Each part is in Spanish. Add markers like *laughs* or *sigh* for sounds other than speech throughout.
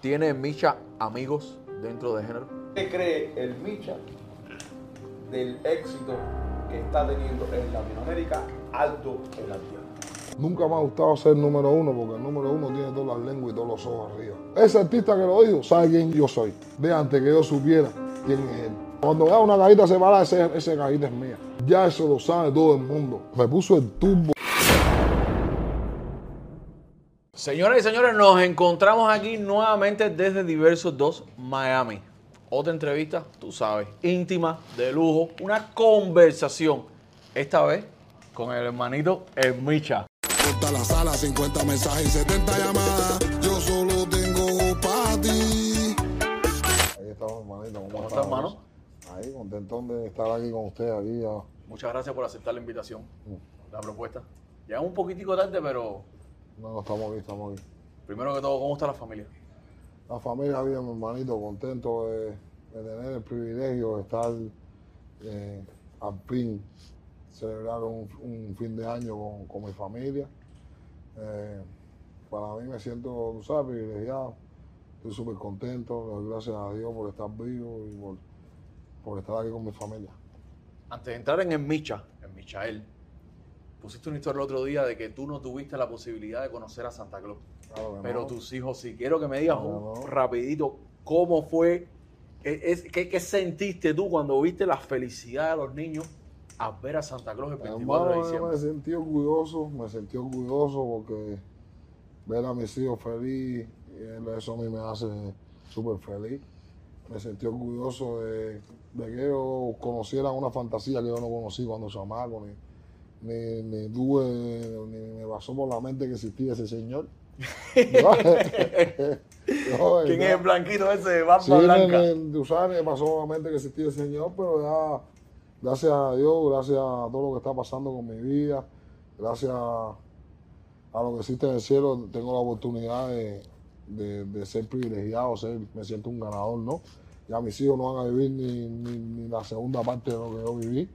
¿Tiene Micha amigos dentro de género? ¿Qué cree el Micha del éxito que está teniendo en Latinoamérica alto en la tierra? Nunca me ha gustado ser número uno porque el número uno tiene todas las lenguas y todos los ojos arriba. Ese artista que lo dijo sabe quién yo soy. De antes que yo supiera quién es él. Cuando vea una cajita separada, ese, ese cajita es mía. Ya eso lo sabe todo el mundo. Me puso el turbo. Señoras y señores, nos encontramos aquí nuevamente desde Diversos 2 Miami. Otra entrevista, tú sabes, íntima, de lujo, una conversación. Esta vez con el hermanito El Micha. Corta la sala, 50 mensajes y 70 llamadas. Yo solo tengo para ti. Ahí estamos, hermanito. ¿Cómo estás, hermano? Ahí, contentón de estar aquí con usted, aquí ya. Muchas gracias por aceptar la invitación, la propuesta. Llegamos un poquitico tarde, pero No, no, estamos aquí, estamos aquí. primero que todo, ¿cómo está la familia? La familia bien, mi hermanito, contento de, de tener el privilegio de estar eh, al fin celebrar un, un fin de año con, con mi familia. Eh, para mí me siento, tú sabes, privilegiado. Estoy súper contento, le doy gracias a Dios por estar vivo y por, por estar aquí con mi familia. Antes de entrar en el Micha, en Michael, pusiste una historia el otro día de que tú no tuviste la posibilidad de conocer a Santa Claus. Claro Pero no. tus hijos sí. Quiero que me digas Claro, un no. rapidito cómo fue, qué, es- qué- qué sentiste tú cuando viste la felicidad de los niños al ver a Santa Claus el 24 de diciembre. me sentí orgulloso, me sentí orgulloso porque ver a mis hijos feliz, y eso a mí me hace súper feliz. Me sentí orgulloso de, de que ellos conocieran una fantasía que yo no conocí cuando chamaco, ni, ni, ni tuve, ni me pasó por la mente que existía ese señor. No, *laughs* no, ¿Quién es el blanquito ese de barba Sí, blanca? me, me, tú sabes, me pasó nuevamente que existía el Señor, pero ya, gracias a Dios, gracias a todo lo que está pasando con mi vida, gracias a, a lo que existe en el cielo, tengo la oportunidad de, de- de ser privilegiado, ser, me siento un ganador, ¿no? Ya mis hijos no van a vivir ni, ni- ni la segunda parte de lo que yo viví.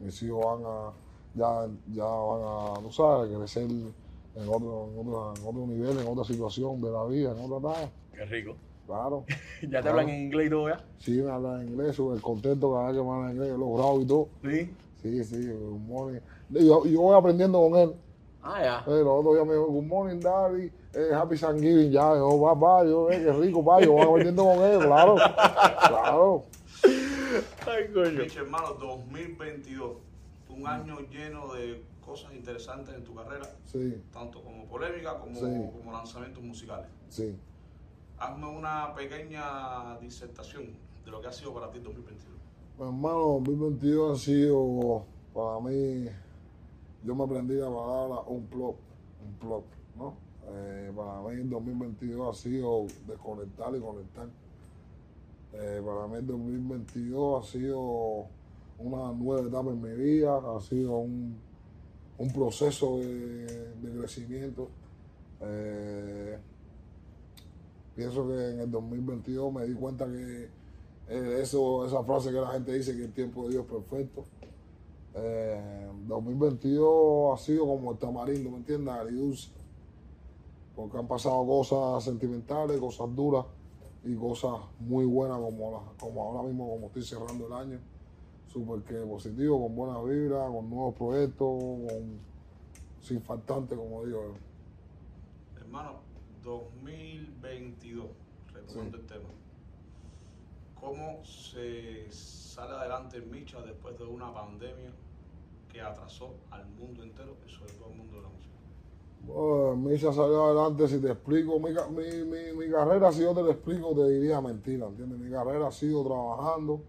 Mis hijos van a, ya, ya van a, tú sabes, crecer en otro, en otro, en otro nivel, en otra situación de la vida, en otra etapa. Qué rico. Claro. *laughs* ¿Ya te hablan en inglés y todo ya? Sí, me hablan inglés, súper contento cada vez que me hablan inglés, yo lo grabo y todo. Sí. Sí, sí, good morning. Yo, yo voy aprendiendo con él. Ah, ya. Eh, los otros días me dijo, good morning, daddy, eh, happy Thanksgiving, ya, yo, va, va, yo, eh, qué rico, va, yo voy aprendiendo con él, claro, *laughs* claro. Ay, coño. Micha, hermano, 2022, un año lleno de cosas interesantes en tu carrera, Sí, tanto como polémica como, Sí. como lanzamientos musicales. sí. Hazme una pequeña disertación de lo que ha sido para ti el 2022. Mi hermano, 2022 ha sido, para mí, yo me aprendí la palabra un plot, un plot, ¿no? Eh, para mí el 2022 ha sido desconectar y conectar. Eh, para mí el 2022 ha sido una nueva etapa en mi vida, ha sido un, un proceso de, de crecimiento. Eh, pienso que en el 2022 me di cuenta que eh, eso, esa frase que la gente dice que el tiempo de Dios es perfecto. Eh, 2022 ha sido como el tamarindo, ¿me entiendes? Agridulce. Porque han pasado cosas sentimentales, cosas duras y cosas muy buenas como, la- como ahora mismo, como estoy cerrando el año. Súper que positivo, con buena vibra, con nuevos proyectos, con, sin faltante, como digo. Hermano, 2022, retomando Sí. el tema. ¿Cómo se sale adelante en Micha después de una pandemia que atrasó al mundo entero y sobre todo al mundo de la música? Bueno, Misha salió adelante, si te explico, mi, mi, mi, mi carrera, si yo te lo explico, te diría mentira, ¿entiendes? Mi carrera ha sido trabajando,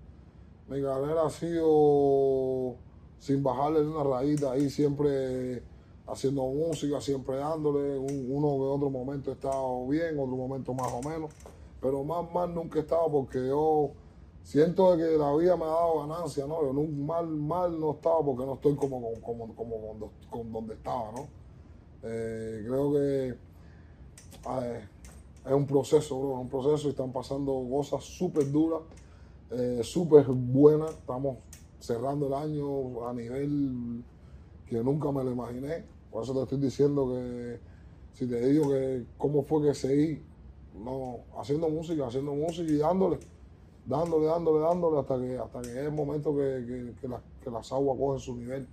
mi carrera ha sido sin bajarle una rayita ahí, siempre haciendo música, siempre dándole, un- uno que otro momento he estado bien, otro momento más o menos, pero más, más nunca he estado porque yo siento que la vida me ha dado ganancia, ¿no? Yo nunca, mal, mal no he estado porque no estoy como, como, como, con donde estaba, ¿no? Eh, creo que eh, es un proceso, bro, es un proceso y están pasando cosas súper duras, eh, súper buenas. Estamos cerrando el año a nivel que nunca me lo imaginé. Por eso te estoy diciendo que si te digo que cómo fue que seguí no, haciendo música, haciendo música y dándole, dándole, dándole, dándole hasta que, hasta que es el momento que, que las aguas cogen su nivel.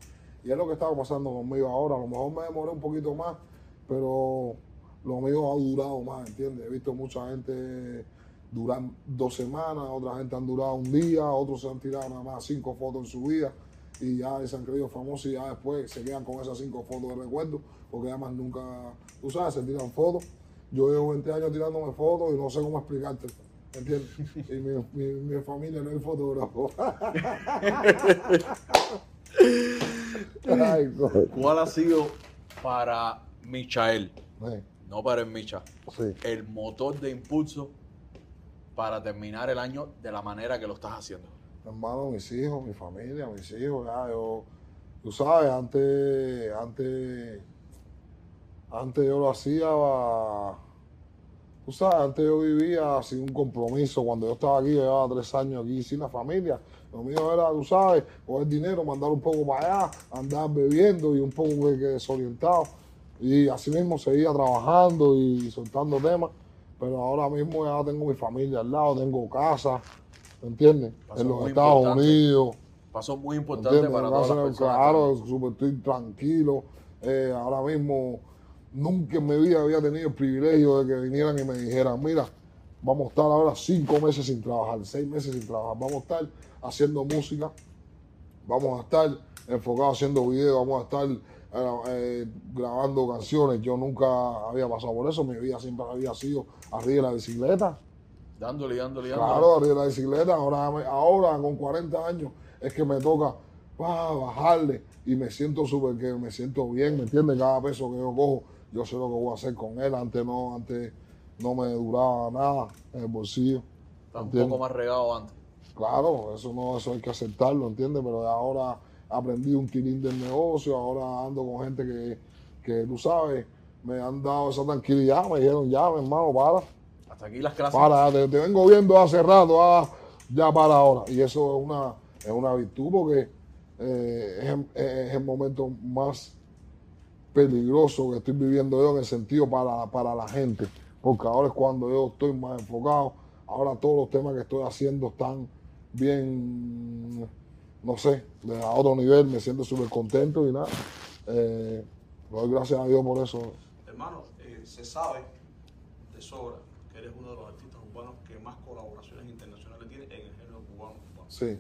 Y es lo que estaba pasando conmigo ahora. A lo mejor me demoré un poquito más, pero lo mío ha durado más, ¿entiendes? He visto mucha gente durar dos semanas, otra gente han durado un día, otros se han tirado nada más cinco fotos en su vida y ya se han creído famosos y ya después se quedan con esas cinco fotos de recuerdo, porque además nunca, tú sabes, se tiran fotos. Yo llevo 20 años tirándome fotos y no sé cómo explicarte, ¿entiendes? Y mi, mi, mi familia no es fotógrafo. Ay. *laughs* ¿Cuál ha sido para Michael, Sí, no para el Micha, sí. el motor de impulso para terminar el año de la manera que lo estás haciendo? hermano, mis hijos, mi familia, mis hijos, ya yo, tú sabes, antes, antes, antes yo lo hacía, tú sabes, antes yo vivía sin un compromiso, cuando yo estaba aquí, llevaba tres años aquí sin la familia, lo mío era, tú sabes, coger dinero, mandar un poco para allá, andar bebiendo y un poco desorientado, y así mismo seguía trabajando y soltando temas, pero ahora mismo ya tengo mi familia al lado, tengo casa, ¿me entiendes? Paso En los Estados importante. Unidos. Paso muy importante para todas las personas. Claro, súper estoy tranquilo. Eh, ahora mismo, nunca en mi vida había tenido el privilegio de que vinieran y me dijeran, mira, vamos a estar ahora cinco meses sin trabajar, seis meses sin trabajar, vamos a estar haciendo música, vamos a estar enfocados haciendo videos, vamos a estar eh, eh, grabando canciones. Yo nunca había pasado por eso, mi vida siempre había sido arriba de la bicicleta. Dándole, dándole, dándole. Claro, arriba de la bicicleta, ahora, ahora con 40 años es que me toca ah, bajarle y me siento súper que me siento bien, ¿me entiendes? Cada peso que yo cojo, yo sé lo que voy a hacer con él. Antes no, antes no me duraba nada en el bolsillo. Está un poco más regado antes. Claro, eso no, eso hay que aceptarlo, ¿entiendes? Pero ahora aprendí un tilín del negocio, ahora ando con gente que, que tú sabes, me han dado esa tranquilidad, me dijeron, ya, mi hermano, para. Hasta aquí las clases. Para, te, te vengo viendo hace rato, ah, ya para ahora. Y eso es una, es una virtud porque eh, es, el- es el momento más peligroso que estoy viviendo yo en el sentido para, para la gente. Porque ahora es cuando yo estoy más enfocado. Ahora todos los temas que estoy haciendo están bien, no sé, de a otro nivel. Me siento súper contento y nada. Eh, doy gracias a Dios por eso. Hermano, eh, se sabe de sobra que eres uno de los artistas urbanos que más colaboraciones internacionales tiene en el género cubano. urbano. Sí.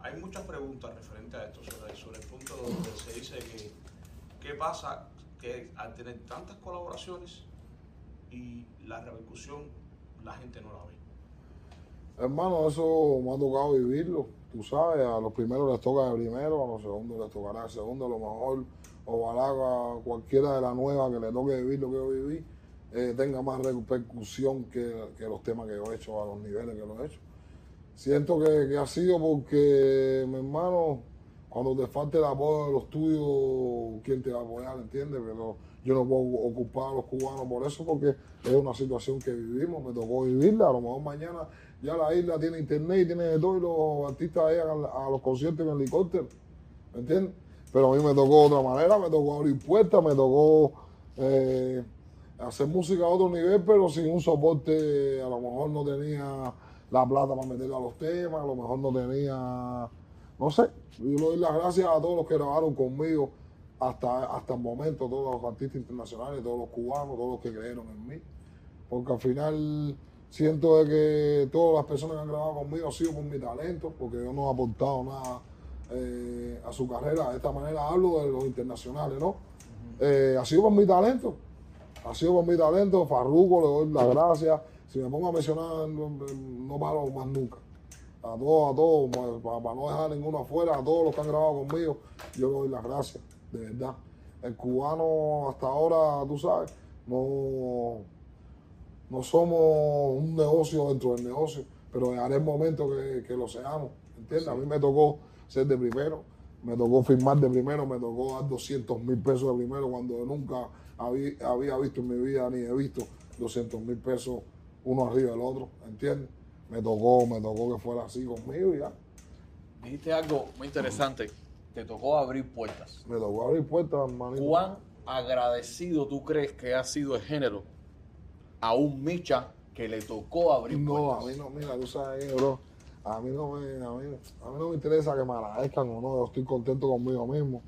Hay muchas preguntas referentes a esto, sobre, sobre el punto donde se dice que qué pasa que al tener tantas colaboraciones y la repercusión, la gente no la ve. Hermano, eso me ha tocado vivirlo. Tú sabes, a los primeros les toca de primero, a los segundos les tocará de segundo. A lo mejor, ojalá a cualquiera de la nueva que le toque vivir lo que yo viví, eh, tenga más repercusión que, los temas que yo he hecho, a los niveles que lo he hecho. Siento que, ha sido porque, mi hermano, cuando te falte el apoyo de los tuyos, ¿quién te va a apoyar? ¿Entiendes? Pero yo no puedo ocupar a los cubanos por eso, porque es una situación que vivimos, me tocó vivirla. A lo mejor mañana ya la isla tiene internet y tiene de todo y los artistas llegan a, a los conciertos en helicóptero. ¿Me entiendes? Pero a mí me tocó de otra manera, me tocó abrir puertas, me tocó eh, hacer música a otro nivel, pero sin un soporte, a lo mejor no tenía la plata para meterle a los temas, a lo mejor no tenía, no sé, yo le doy las gracias a todos los que grabaron conmigo hasta, hasta el momento, todos los artistas internacionales, todos los cubanos, todos los que creyeron en mí, porque al final siento de que todas las personas que han grabado conmigo han sido por mi talento, porque yo no he aportado nada eh, a su carrera, de esta manera hablo de los internacionales, ¿no? Eh, ha sido por mi talento, ha sido por mi talento, Farruko, le doy las gracias. Si me pongo a mencionar, no, no paro más nunca. A todos, a todos, para, para no dejar ninguno afuera, a todos los que han grabado conmigo, yo le doy las gracias, de verdad. El cubano hasta ahora, tú sabes, no, no somos un negocio dentro del negocio, pero haré el momento que, que lo seamos, ¿entiendes? A mí me tocó ser de primero, me tocó firmar de primero, me tocó dar 200 mil pesos de primero cuando nunca había, había visto en mi vida ni he visto 200 mil pesos uno arriba del otro, ¿entiendes? Me tocó, me tocó que fuera así conmigo y ya. Dijiste algo muy interesante. Te tocó abrir puertas. Me tocó abrir puertas, hermanito. ¿Cuán agradecido tú crees que ha sido el género a un Micha que le tocó abrir No, a mí no, mira, tú sabes, bro, a mí no me, a mí, a mí no me interesa que me agradezcan o no, yo estoy contento conmigo mismo.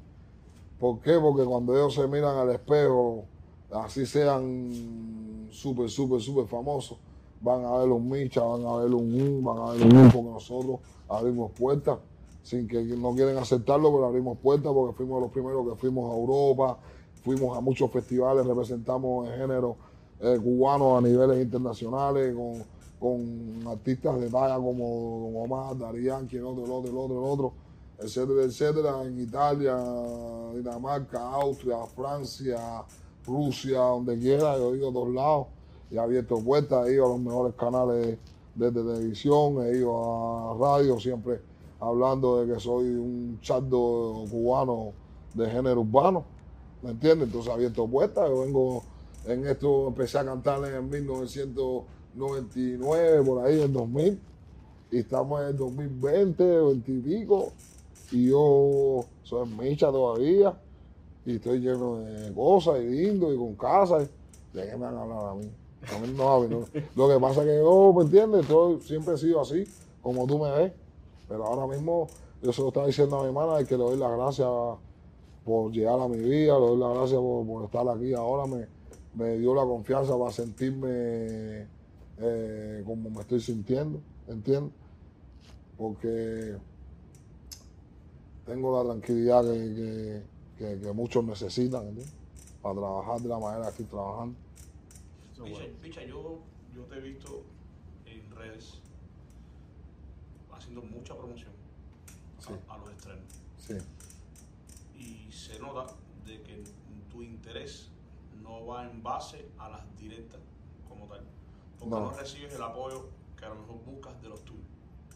¿Por qué? Porque cuando ellos se miran al espejo, así sean súper, súper, súper famosos, van a ver un Micha, van a ver un U, van a ver un U, porque nosotros abrimos puertas, sin que no quieren aceptarlo, pero abrimos puertas porque fuimos los primeros que fuimos a Europa, fuimos a muchos festivales, representamos el género eh, cubano a niveles internacionales, con, con artistas de talla como Don Omar, Darían, quien otro, el otro, el otro, el otro, etcétera, etcétera, en Italia, Dinamarca, Austria, Francia, Rusia, donde quiera, yo he ido a todos lados y he abierto puertas, he ido a los mejores canales de, televisión, he ido a radio, siempre hablando de que soy un chardo cubano de género urbano, ¿me entiendes? Entonces abierto puertas, yo vengo en esto, empecé a cantar en 1999, por ahí, en 2000, y estamos en el 2020, 20 y pico, y yo soy micha todavía, y estoy lleno de cosas, y lindo, y con casa, ¿de qué me van a hablar a mí? A mí no, a. Lo que pasa es que yo, ¿me entiendes? Yo siempre he sido así, como tú me ves, pero ahora mismo yo se lo estaba diciendo a mi hermana que le doy las gracias por llegar a mi vida, le doy las gracias por, por estar aquí ahora, me, me dio la confianza para sentirme eh, como me estoy sintiendo, ¿entiendes? Porque tengo la tranquilidad que, que- que- que muchos necesitan, ¿entiendes? Para trabajar de la manera que estoy trabajando. Picha, bueno. Picha, yo, yo te he visto en redes haciendo mucha promoción a, los estrenos. Sí, Y se nota de que tu interés no va en base a las directas como tal. Porque No. no, recibes el apoyo que a lo mejor buscas de los tuyos.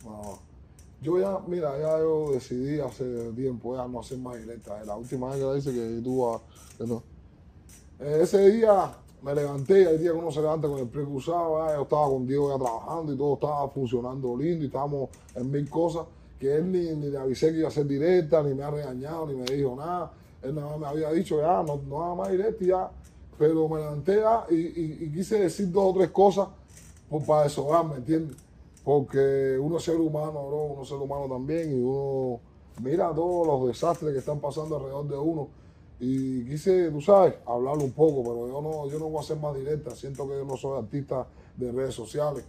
no. Yo ya, mira, ya yo decidí hace tiempo ya no hacer más directas. La última vez que la hice que que no. Eh, ese día me levanté, hay días que uno se levanta con el pie cruzado, yo estaba con Diego ya trabajando y todo estaba funcionando lindo y estábamos en mil cosas que él ni, ni le avisé que iba a ser directa, ni me ha regañado, ni me dijo nada. Él nada más me había dicho ya, no, no haga más directa y ya. Pero me levanté ya y, y- quise decir dos o tres cosas pues, para desahogarme, ¿entiendes? Porque uno es ser humano, bro, uno es ser humano también y uno mira todos los desastres que están pasando alrededor de uno. Y quise, tú sabes, hablarlo un poco, pero yo no, yo no voy a ser más directa. Siento que yo no soy artista de redes sociales.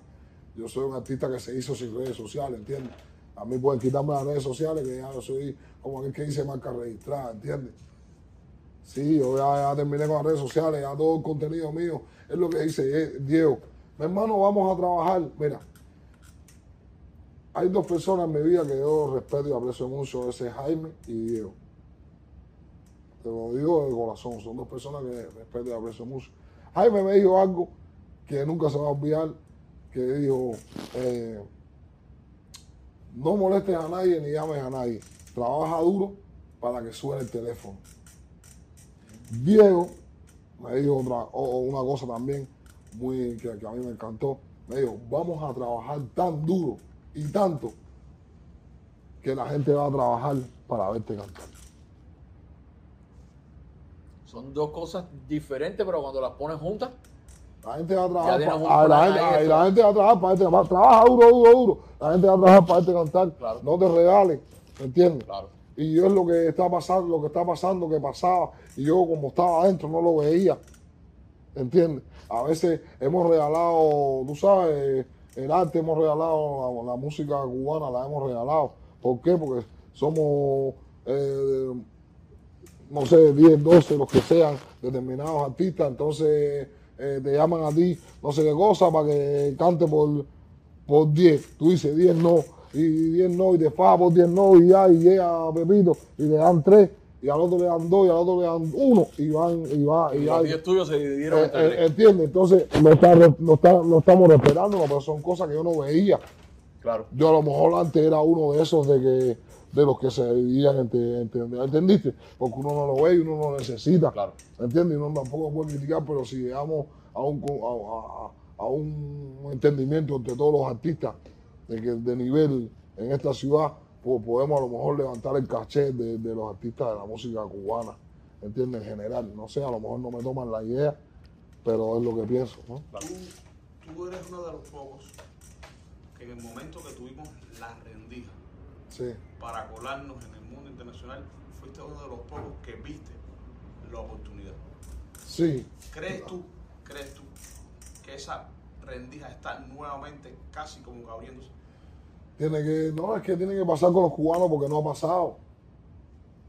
Yo soy un artista que se hizo sin redes sociales, ¿entiendes? A mí pueden quitarme las redes sociales, que ya yo soy como aquel que dice marca registrada, ¿entiendes? Sí, yo ya, ya terminé con las redes sociales, ya todo el contenido mío es lo que dice eh, Diego. Mi hermano, vamos a trabajar. Mira, hay dos personas en mi vida que yo respeto y aprecio mucho, ese es Jaime y Diego. Te lo digo de corazón, son dos personas que respeto y aprecio mucho. Jaime me dijo algo que nunca se va a olvidar, que dijo, eh, no molestes a nadie ni llames a nadie, trabaja duro para que suene el teléfono. Diego me dijo otra, o- o una cosa también muy que, que a mí me encantó. Me dijo, vamos a trabajar tan duro y tanto que la gente va a trabajar para verte cantar. Son dos cosas diferentes, pero cuando las pones juntas, La gente va a trabajar para, la, gente, la va a trabajar para verte cantar. Trabaja duro, duro, duro. La gente va a trabajar para verte cantar. Claro. No te regales, ¿me entiendes? claro. Y yo es lo que está pasando, lo que está pasando, que pasaba. Y yo como estaba adentro no lo veía. ¿Entiendes? A veces hemos regalado, tú sabes, el arte, hemos regalado la, música cubana, la hemos regalado. ¿Por qué? Porque somos, eh, no sé, 10, 12, los que sean, determinados artistas. Entonces eh, te llaman a ti, no sé qué cosa, para que cante por, por 10. Tú dices 10 no, y 10 no, y faja por 10 no, y ya, y llega Pepito, y le dan 3, y al otro le dan 2, y al otro le dan 1, y van, y va, y Y ya. los 10 tuyos se dividieron Eh, entre eh. ¿Entiendes? Entonces, no, está, no, está, no estamos respetando, pero son cosas que yo no veía. Claro. Yo a lo mejor antes era uno de esos de que de los que se dividían entre, entre- ¿entendiste? Porque uno no lo ve y uno no lo necesita. Claro. ¿Entiendes? Y uno tampoco puede criticar, pero si llegamos a un, co- a, a- a un entendimiento entre todos los artistas de que de nivel en esta ciudad, pues podemos a lo mejor levantar el caché de, de los artistas de la música cubana, ¿entiendes? En general, no sé, a lo mejor no me toman la idea, pero es lo que pienso, ¿no? Tú, tú eres uno de los pocos que en el momento que tuvimos la rendija Sí, para colarnos en el mundo internacional, fuiste uno de los pocos que viste la oportunidad. sí. ¿Crees tú, crees tú que esa rendija está nuevamente casi como que abriéndose? Tiene que, no, es que tiene que pasar con los cubanos porque no ha pasado.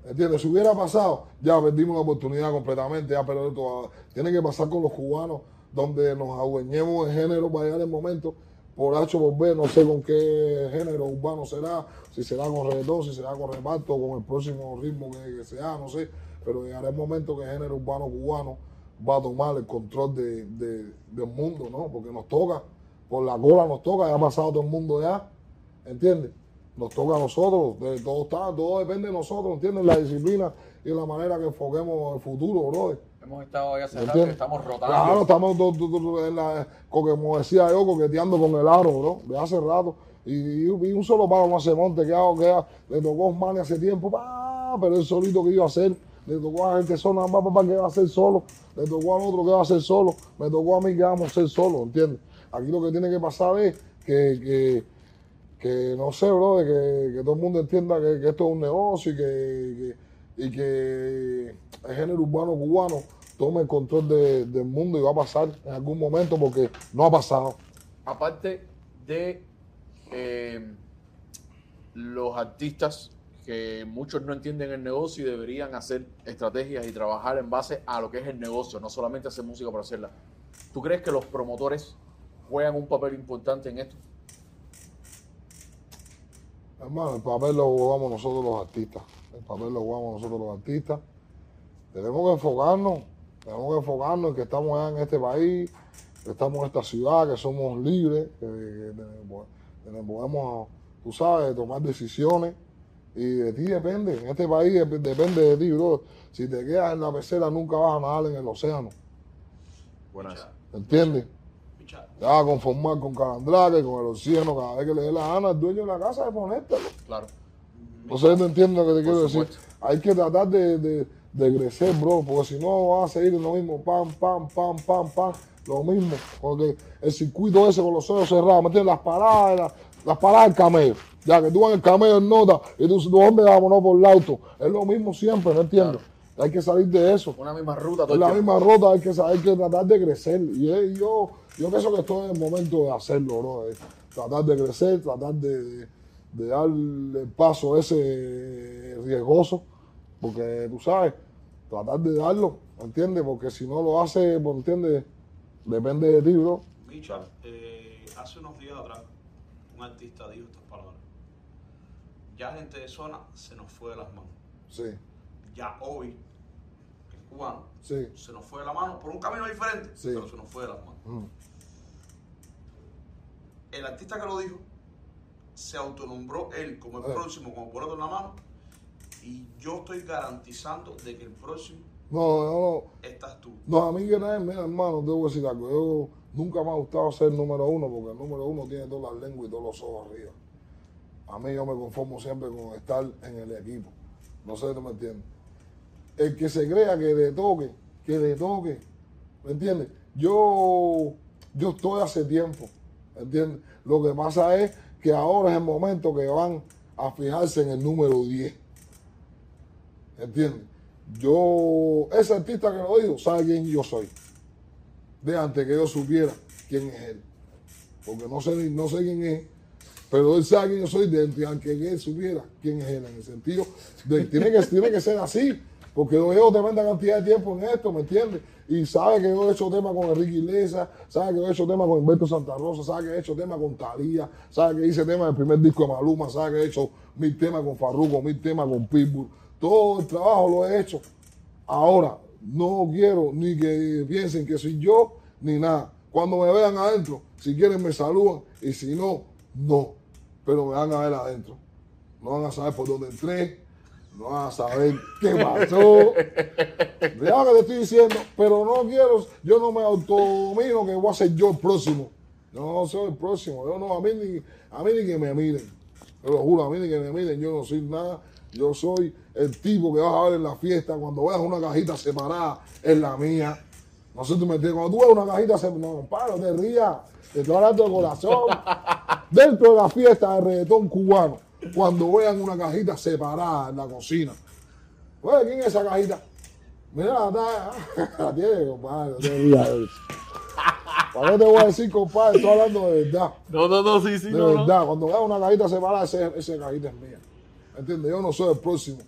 ¿Entiendes? Si hubiera pasado, ya perdimos la oportunidad completamente, ya, pero esto, tiene que pasar con los cubanos, donde nos adueñemos de género para llegar el momento, por H por B, no sé con qué género urbano será, si será con reggaetón, si será con reparto, con el próximo ritmo que, que sea, no sé, pero llegará el momento que el género urbano cubano va a tomar el control de, de- del mundo, ¿no? Porque nos toca, por la cola nos toca, ya ha pasado todo el mundo ya, ¿entiendes? Nos toca a nosotros, de- todo está, todo depende de nosotros, ¿entiendes? La disciplina y la manera que enfoquemos el futuro, brother. Hemos estado ahí hace rato, ¿Entiendes? estamos rotando. Claro, estamos do- do- do- en la- co- como decía yo, coqueteando con el aro, bro, de hace rato. Y, y- un solo palo no hace monte, que hago, que hago. le tocó a Osmani hace tiempo, pa, pero él solito que iba a hacer. Le tocó a gente sola, nada más papá que va a hacer solo. Le tocó al otro que va a hacer solo. Me tocó a mí que vamos a ser solo, ¿entiendes? Aquí lo que tiene que pasar es que, que, que no sé, bro, de que, que todo el mundo entienda que, esto es un negocio y que, que- y que el género urbano cubano tome el control de- del mundo y va a pasar en algún momento porque no ha pasado. Aparte de eh, los artistas que muchos no entienden el negocio y deberían hacer estrategias y trabajar en base a lo que es el negocio, no solamente hacer música para hacerla. ¿Tú crees que los promotores juegan un papel importante en esto? Hermano, el papel lo jugamos nosotros los artistas. El papel lo jugamos nosotros los artistas. Tenemos que enfocarnos, tenemos que enfocarnos en que estamos allá en este país, que estamos en esta ciudad, que somos libres, que, que podemos, tú sabes, tomar decisiones. Y de ti depende, en este país dep- depende de ti, bro. Si te quedas en la pecera, nunca vas a nadar en el océano. Buenas. ¿Entiendes? Te vas a conformar con calandraque, con el oxígeno, cada vez que le dé la gana al dueño de la casa de ponértelo. Claro. Sé, no entiendo lo que te quiero decir. Hay que tratar de, de, de crecer, bro, porque si no vas a seguir en lo mismo, pam, pam, pam, pam, pam, lo mismo. Porque el circuito ese con los ojos cerrados, ¿me entiendes? Las paradas, las, las paradas del camello. Ya que tú vas en el camello en nota y tú, hombre, vámonos por el auto. Es lo mismo siempre, ¿no entiendes? Hay que salir de eso. Una misma ruta Es la misma rota, hay que, hay que tratar de crecer. Y eh, yo, yo pienso que estoy en el momento de hacerlo, eh. Tratar de crecer, tratar de, de, darle el paso ese riesgoso. Porque tú sabes, tratar de darlo, ¿entiendes? Porque si no lo hace, ¿entiendes? Depende de ti, bro. Micha, eh, hace unos días atrás, un artista dijo estas palabras. Ya gente de zona se nos fue de las manos. Sí, Ya hoy, es cubano, sí. se nos fue de la mano por un camino diferente, Sí. pero se nos fue de las manos. Mm. El artista que lo dijo se autonombró él como el próximo, como por otro en la mano, y yo estoy garantizando de que el próximo No, no, no. estás tú. No, a mí que nada, mira, hermano, te voy a decir algo. Yo nunca me ha gustado ser el número uno porque el número uno tiene todas las lenguas y todos los ojos arriba. A mí yo me conformo siempre con estar en el equipo. No sé si tú me entiendes. El que se crea que le toque, que le toque, ¿me entiendes? Yo, yo estoy hace tiempo, ¿me entiendes? Lo que pasa es que ahora es el momento que van a fijarse en el número 10. ¿Entiendes? Yo, ese artista que lo dijo, sabe quién yo soy. De antes que yo supiera quién es él. Porque no sé, no sé quién es, pero él sabe quién yo soy de antes aunque él supiera quién es él. En el sentido de tiene que, tiene que ser así. Porque yo llevo tremenda cantidad de tiempo en esto, ¿me entiendes? Y sabe que yo he hecho tema con Enrique Iglesias, sabe que yo he hecho tema con Humberto Santa Rosa, sabe que he hecho tema con Talía, sabe que hice tema del primer disco de Maluma, sabe que he hecho mil temas con Farruko, mil temas con Pitbull. Todo el trabajo lo he hecho. Ahora, no quiero ni que piensen que soy yo ni nada. Cuando me vean adentro, si quieren me saludan y si no, no. Pero me van a ver adentro. No van a saber por dónde entré, no van a saber qué pasó. *laughs* Lo que te estoy diciendo, pero no quiero, yo no me autodomino que voy a ser yo el próximo. Yo no soy el próximo, yo no, a mí ni, a mí ni que me miren. Yo lo juro, a mí ni que me miren, yo no soy nada. Yo soy el tipo que vas a ver en la fiesta cuando veas una cajita separada, es la mía. No sé, tú me entiendes. Cuando tú ves una cajita, se, no, no te rías. Te estoy hablando de corazón. *laughs* Dentro de la fiesta de reggaetón cubano, cuando vean una cajita separada en la cocina. Oye, ¿quién es esa cajita? Mira, la, *laughs* la tiene, compadre. ¿Para qué te voy a decir, compadre? Estoy hablando de verdad. No, no, no, sí, sí, De no, no. verdad, cuando veas una cajita separada, ese, ese cajita es mía. ¿Entiendes? Yo no soy el próximo.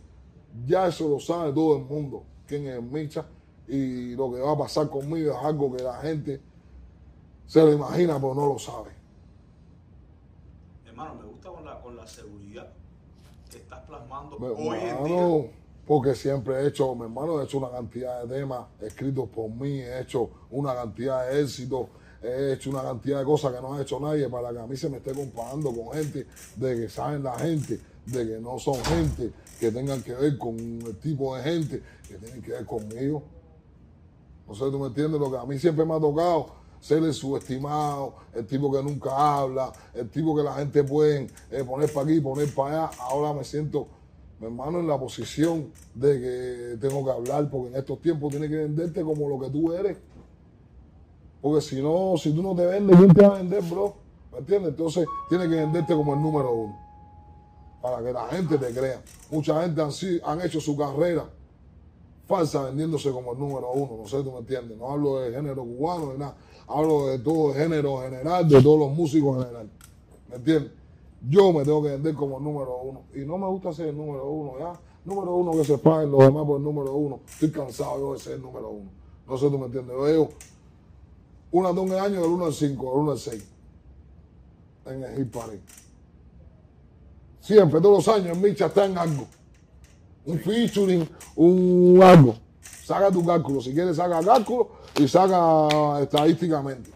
Ya eso lo sabe todo el mundo. Quién es Micha. Y lo que va a pasar conmigo es algo que la gente se lo imagina, pero no lo sabe. Hermano, me gusta con la, seguridad que estás plasmando hoy en día. porque siempre he hecho, mi hermano, he hecho una cantidad de temas escritos por mí, he hecho una cantidad de éxitos, he hecho una cantidad de cosas que no ha hecho nadie para que a mí se me esté comparando con gente de que saben la gente, de que no son gente que tengan que ver con el tipo de gente que tienen que ver conmigo. No sé, tú me entiendes lo que a mí siempre me ha tocado, ser el subestimado, el tipo que nunca habla, el tipo que la gente puede eh, poner para aquí, poner para allá. Ahora me siento, mi hermano, en la posición de que tengo que hablar, porque en estos tiempos tienes que venderte como lo que tú eres. Porque si no, si tú no te vendes, ¿quién te va a vender, bro? ¿Me entiendes? Entonces tienes que venderte como el número uno. Para que la gente te crea. Mucha gente han, han hecho su carrera falsa vendiéndose como el número uno, no sé, tú me entiendes. No hablo de género cubano ni nada, hablo de todo el género general, de todos los músicos en general. ¿Me entiendes? Yo me tengo que vender como número uno. Y no me gusta ser el número uno, ¿ya? Número uno que se paguen los demás por el número uno. Estoy cansado yo de ser el número uno. No sé, tú me entiendes. Yo veo una de un año del 1 al 5, del 1 al 6. En el Hit Parade. Siempre, todos los años, Micha está en algo un featuring, un algo. Saca tu cálculo. Si quieres, saca cálculo y saca estadísticamente.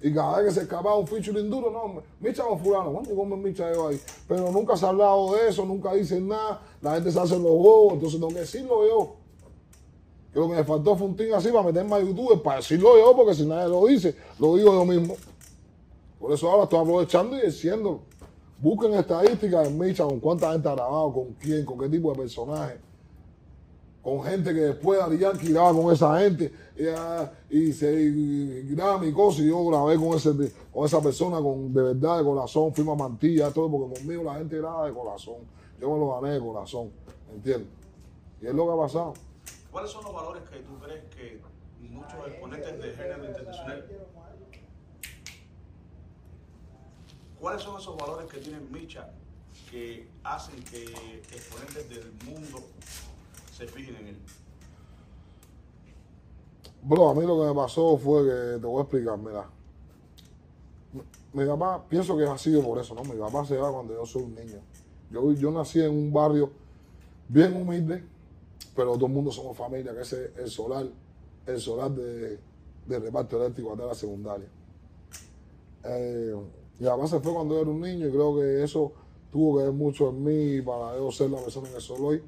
Y cada vez que se escapaba un featuring duro, no, Micha con fulano, ¿cuánto come Micha yo ahí? Pero nunca se ha hablado de eso, nunca dicen nada, la gente se hace los bobos, entonces tengo que decirlo yo. Que lo que me faltó fue un team así para meterme a YouTube, para decirlo yo, porque si nadie lo dice, lo digo yo mismo. Por eso ahora estoy aprovechando y diciéndolo. Busquen estadísticas en Micha con cuánta gente ha grabado, con quién, con qué tipo de personaje. Con gente que después Ari Yankee graba con esa gente y, ah, y se y graba mi cosa y yo grabé con, ese, con esa persona con, de verdad, de corazón, firma mantilla, todo, porque conmigo la gente graba de corazón. Yo me lo gané de corazón, ¿entiendes? Y es lo que ha pasado. ¿Cuáles son los valores que tú crees que muchos exponentes de género internacional ¿Cuáles son esos valores que tiene Micha que hacen que exponentes del mundo se fijen en él? Bro, a mí lo que me pasó fue que te voy a explicar, mira. Mi papá, pienso que ha sido por eso, ¿no? Mi papá se va cuando yo soy un niño. Yo, yo nací en un barrio bien humilde, pero todo el mundo somos familia, que es el solar, el solar de, de reparto eléctrico hasta la secundaria. Eh, mi papá se fue cuando yo era un niño y creo que eso tuvo que ver mucho en mí para yo ser la persona que soy hoy,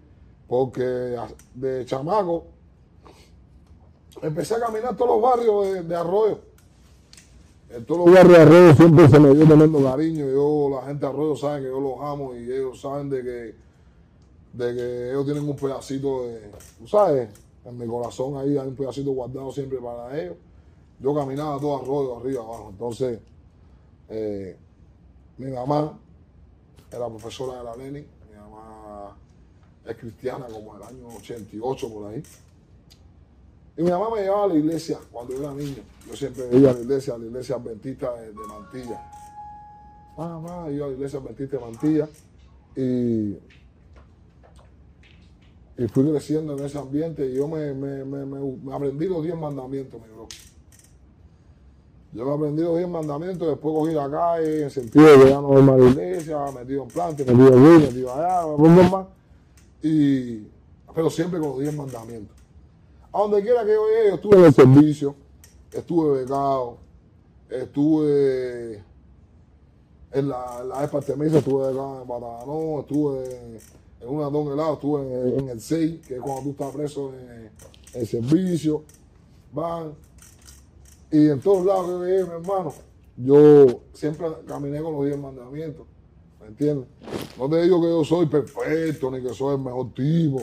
porque de chamaco empecé a caminar todos los barrios de, de Arroyo. En todos los barrios de Arroyo siempre se me dio tremendo cariño. Yo, la gente de Arroyo sabe que yo los amo y ellos saben de que, de que ellos tienen un pedacito de, tú sabes, en mi corazón ahí hay un pedacito guardado siempre para ellos. Yo caminaba todo Arroyo, arriba, abajo. Entonces, eh, mi mamá era profesora de la Leni. Es cristiana como el año 88 por ahí. Y mi mamá me llevaba a la iglesia cuando era niño. Yo siempre iba a la iglesia, a la iglesia adventista de, Mantilla. Mamá, iba a la iglesia adventista de Mantilla. Y, y fui creciendo en ese ambiente y yo me, me, me, me- aprendí los 10 mandamientos, mi bro. Yo me aprendí los 10 mandamientos, después cogí la calle, en sentido de ya no más a la iglesia, metido en planta, metido aquí, metido allá, bum. Y pero siempre con los 10 mandamientos. A donde quiera que yo yo estuve en el servicio, estuve becado, estuve en la, en la Espartemisa, estuve becado en Bataganó, estuve en, una don helado, estuve en, el 6, que es cuando tú estás preso en, en servicio, van, y en todos lados que yo llegué, mi hermano, yo siempre caminé con los 10 mandamientos, ¿me entiendes? No te digo que yo soy perfecto, ni que soy el mejor tipo,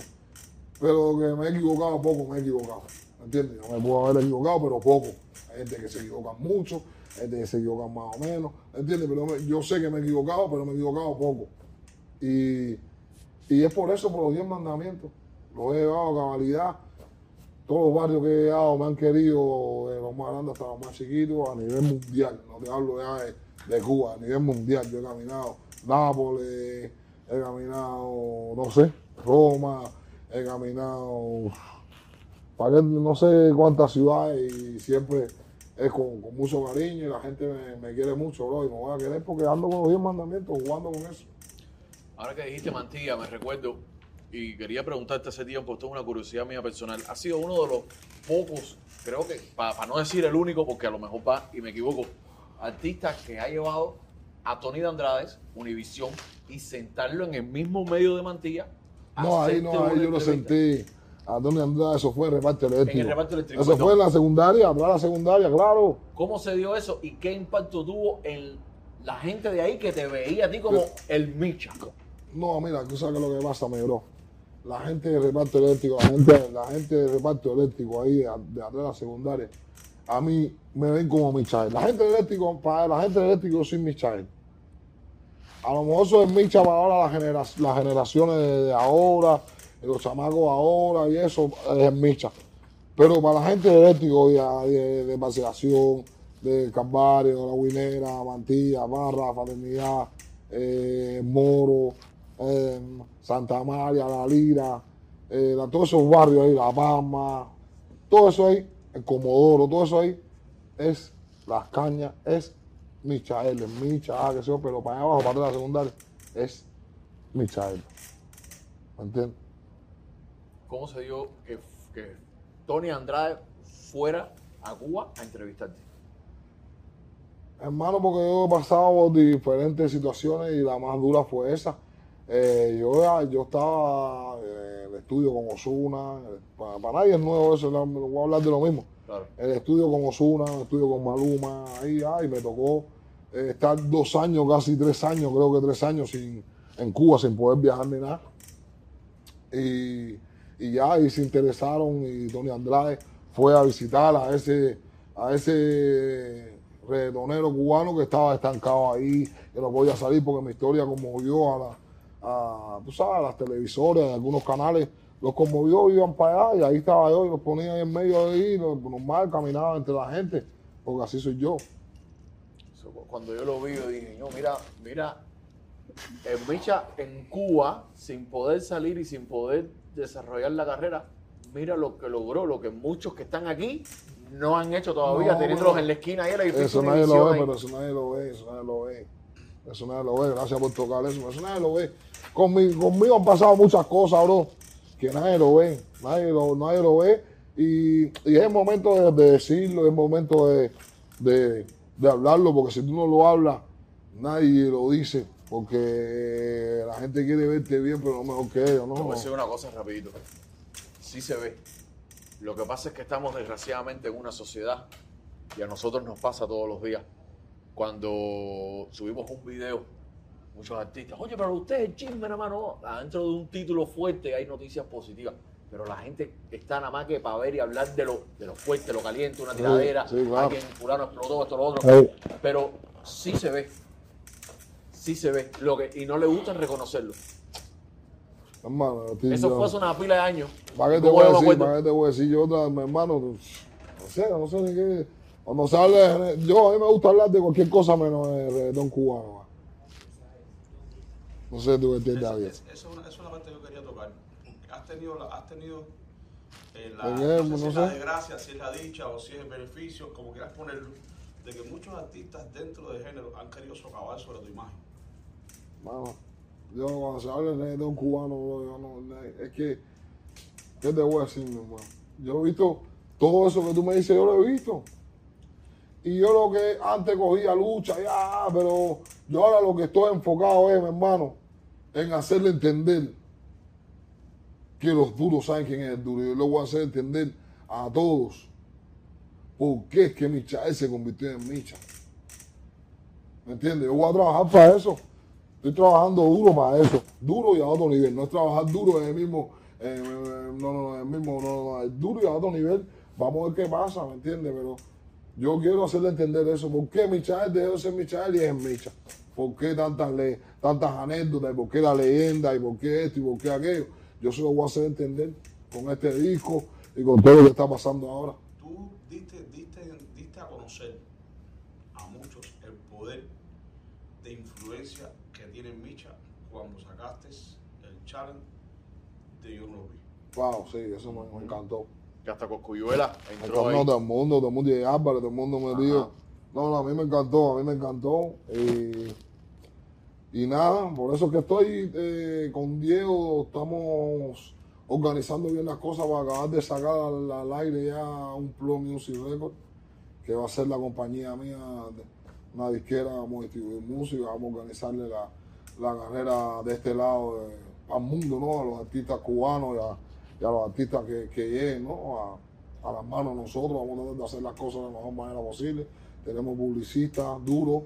pero que me he equivocado poco, me he equivocado. ¿Me entiendes? Yo me puedo haber equivocado, pero poco. Hay gente que se equivoca mucho, hay gente que se equivoca más o menos, ¿entiendes? Pero yo sé que me he equivocado, pero me he equivocado poco. Y, y es por eso, por los 10 mandamientos. Los he llevado a cabalidad. Todos los barrios que he llegado me han querido, de los más grandes hasta los más chiquitos, a nivel mundial. No te hablo ya de, de Cuba, a nivel mundial. Yo he caminado Nápoles, he caminado, no sé, Roma, he caminado, para no sé cuántas ciudades y siempre es con, mucho cariño y la gente me, quiere mucho, bro, y me voy a querer porque ando con los 10 mandamientos, jugando con eso. Ahora que dijiste mantilla, me recuerdo y quería preguntarte hace tiempo, esto es una curiosidad mía personal. Ha sido uno de los pocos, creo que, para no decir el único, porque a lo mejor va y me equivoco, artista que ha llevado a Tony de Andrades, Univisión, y sentarlo en el mismo medio de mantilla. No, ahí no, ahí yo lo sentí. A Tony Andrade, eso fue el reparto eléctrico. En el reparto eléctrico, Eso fue en la secundaria, atrás de la secundaria, claro. ¿Cómo se dio eso y qué impacto tuvo en la gente de ahí que te veía a ti como el Micha? No, mira, tú sabes lo que pasa, mi bro. La gente de reparto eléctrico, la gente, la gente de reparto eléctrico ahí de, de atrás de la secundaria, a mí me ven como Michael. La gente de eléctrico, para la gente de eléctrico yo soy Michael. A lo mejor soy Micha para ahora las, genera- las generaciones de, de ahora, de los chamacos ahora y eso es Micha. Pero para la gente de eléctrico ya, de, de vacilación, de La Guinera, Mantilla, Barra, Fraternidad, eh, Moro, eh, Santa María, La Lira, eh, todos esos barrios ahí, La Palma, todo eso ahí, el Comodoro, todo eso ahí, es Las Cañas, es Michael, es Micha, ah, que sé yo, pero para allá abajo, para la secundaria, es Michael. ¿Me entiendes? ¿Cómo se dio que, que Tony Andrade fuera a Cuba a entrevistarte? Hermano, porque yo he pasado por diferentes situaciones y la más dura fue esa. Eh, yo, yo estaba en el estudio con Osuna, para, para nadie es nuevo eso, voy a hablar de lo mismo. Claro. El estudio con Osuna, el estudio con Maluma, ahí, ay, me tocó eh, estar dos años, casi tres años, creo que tres años sin, en Cuba sin poder viajar ni nada. Y, y ya, y se interesaron y Tony Andrade fue a visitar a ese, a ese reggaetonero cubano que estaba estancado ahí, que no podía salir porque mi historia conmovió a la, a, tú sabes, a las televisoras, a algunos canales, los conmovió, iban para allá y ahí estaba yo y los ponía ahí en medio de ahí, normal, caminaba entre la gente, porque así soy yo. Cuando yo lo vi, yo dije, no, mira, mira, el Micha en Cuba, sin poder salir y sin poder desarrollar la carrera, mira lo que logró, lo que muchos que están aquí no han hecho todavía, No, teniéndolos en la esquina ahí el edificio Eso nadie lo ve, ahí. pero eso nadie lo ve, eso nadie lo ve. Eso nadie lo ve, gracias por tocar eso, eso nadie lo ve. Conmigo, conmigo han pasado muchas cosas, bro, que nadie lo ve, nadie lo, nadie lo ve. Y, es el momento de, de decirlo, es el momento de, de- de hablarlo, porque si tú no lo hablas, nadie lo dice, porque la gente quiere verte bien, pero no mejor que ellos, Te ¿no? voy a decir una cosa rapidito. Sí se ve. Lo que pasa es que estamos desgraciadamente en una sociedad y a nosotros nos pasa todos los días. Cuando subimos un video, muchos artistas, oye, pero usted es chisme, hermano. Adentro de un título fuerte hay noticias positivas. Pero la gente está nada más que para ver y hablar de lo, de lo fuerte, lo caliente, una Sí, tiradera, sí, claro. alguien fulano explotó, esto, lo otro. Pero sí se ve. Sí se ve. Lo que, y no le gusta reconocerlo. Hermano, Eso fue hace una pila de años. ¿Para qué te ¿Cómo voy a decir? acuerdo? ¿Para qué te voy a decir yo otra, mi hermano? No sé, no sé ni qué. Cuando se habla de- yo a mí me gusta hablar de cualquier cosa menos de reggaetón cubano. No sé tú qué entiendes, Esa, Javier. es- es una, es una parte que yo quería tocar. Has tenido, la- has tenido eh, la, ¿En qué? no sé si No es la sé. desgracia, si es la dicha o si es el beneficio, como quieras ponerlo, de que muchos artistas dentro de género han querido socavar sobre tu imagen. Mano, yo cuando se habla de reggaetón cubano, bro, yo no, es que, ¿qué te voy a decir, mi hermano? Yo he visto todo eso que tú me dices, yo lo he visto. Y yo lo que antes cogía lucha, ya, pero yo ahora lo que estoy enfocado es, mi hermano, en hacerle entender que los duros saben quién es el duro. Yo lo voy a hacer entender a todos por qué es que Michael se convirtió en Micha. ¿Me entiendes? Yo voy a trabajar para eso. Estoy trabajando duro para eso. Duro y a otro nivel. No es trabajar duro en el mismo, eh, no, no, no, el mismo, no, no, no, es duro y a otro nivel Vamos a ver qué pasa, ¿me entiendes? Pero yo quiero hacerle entender eso. ¿Por qué Michael dejó de ser Michael y es Micha? ¿Por qué tantas, le- tantas anécdotas? ¿Y por qué la leyenda? ¿Y por qué esto? ¿Y por qué aquello? Yo se lo voy a hacer entender con este disco y con todo lo que está pasando ahora. Tú diste, diste, diste a conocer a muchos el poder de influencia que tiene Micha cuando sacaste el challenge de Yo. Wow, sí, eso me, me encantó. Que hasta Coscuyuela entró ahí. todo el mundo, todo el mundo, y Álvaro, todo el mundo me dijo. Ajá. No, no, a mí me encantó, a mí me encantó. Y, y nada, por eso que estoy eh, con Diego, estamos organizando bien las cosas para acabar de sacar al, al aire ya un Plum Music Record, que va a ser la compañía mía, una disquera, vamos a distribuir música, vamos a organizarle la, la carrera de este lado eh, al mundo, ¿no? A los artistas cubanos y a, y a los artistas que, que lleguen, ¿no? A, a las manos nosotros, vamos a tratar de hacer las cosas de la mejor manera posible. Tenemos publicistas duros,